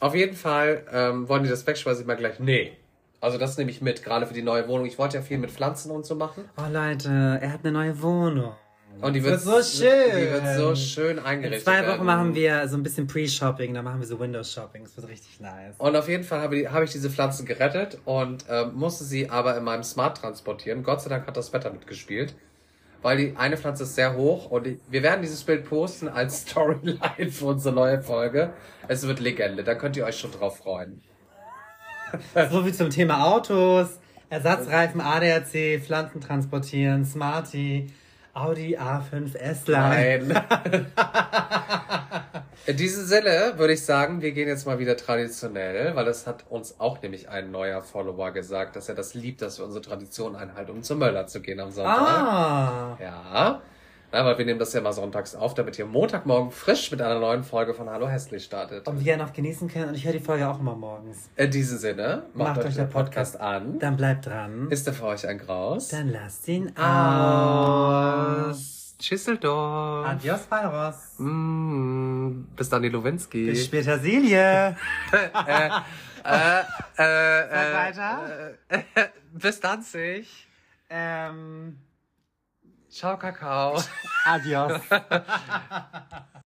Auf jeden Fall ähm, wollen die das wegschmeißen. Ich mal gleich, nee. Also das nehme ich mit, gerade für die neue Wohnung. Ich wollte ja viel mit Pflanzen und so machen. Oh Leute, er hat eine neue Wohnung. Und die wird, wird so schön. Die wird so schön In eingerichtet. zwei Wochen werden. machen wir so ein bisschen Pre-Shopping, dann machen wir so Windows-Shopping. Das wird richtig nice. Und auf jeden Fall habe, habe ich diese Pflanzen gerettet und ähm, musste sie aber in meinem Smart transportieren. Gott sei Dank hat das Wetter mitgespielt. Weil die eine Pflanze ist sehr hoch und die, wir werden dieses Bild posten als Storyline für unsere neue Folge. Es wird Legende, da könnt ihr euch schon drauf freuen. So viel zum Thema Autos, Ersatzreifen, ADAC, Pflanzen transportieren, Smarty, Audi A5 S-Line. Nein. In diesem Sinne würde ich sagen, wir gehen jetzt mal wieder traditionell, weil das hat uns auch nämlich ein neuer Follower gesagt, dass er das liebt, dass wir unsere Tradition einhalten, um zum Möller zu gehen am Sonntag. Ah, Ja. Ja, weil wir nehmen das ja mal sonntags auf, damit ihr Montagmorgen frisch mit einer neuen Folge von Hallo Hässlich startet. und wir noch genießen können. Und ich höre die Folge auch immer morgens. In diesem Sinne, macht, euch den Podcast, an. Dann bleibt dran. Ist er für euch ein Graus? Dann lasst ihn aus. Aus. Tschüsseldorf. Adios, Virus. Mm, bis dann, die Lowinski. Bis später, Silje. äh, äh, äh, weiter. Äh, äh, bis Danzig. Ähm, Ciao, Kakao. adios.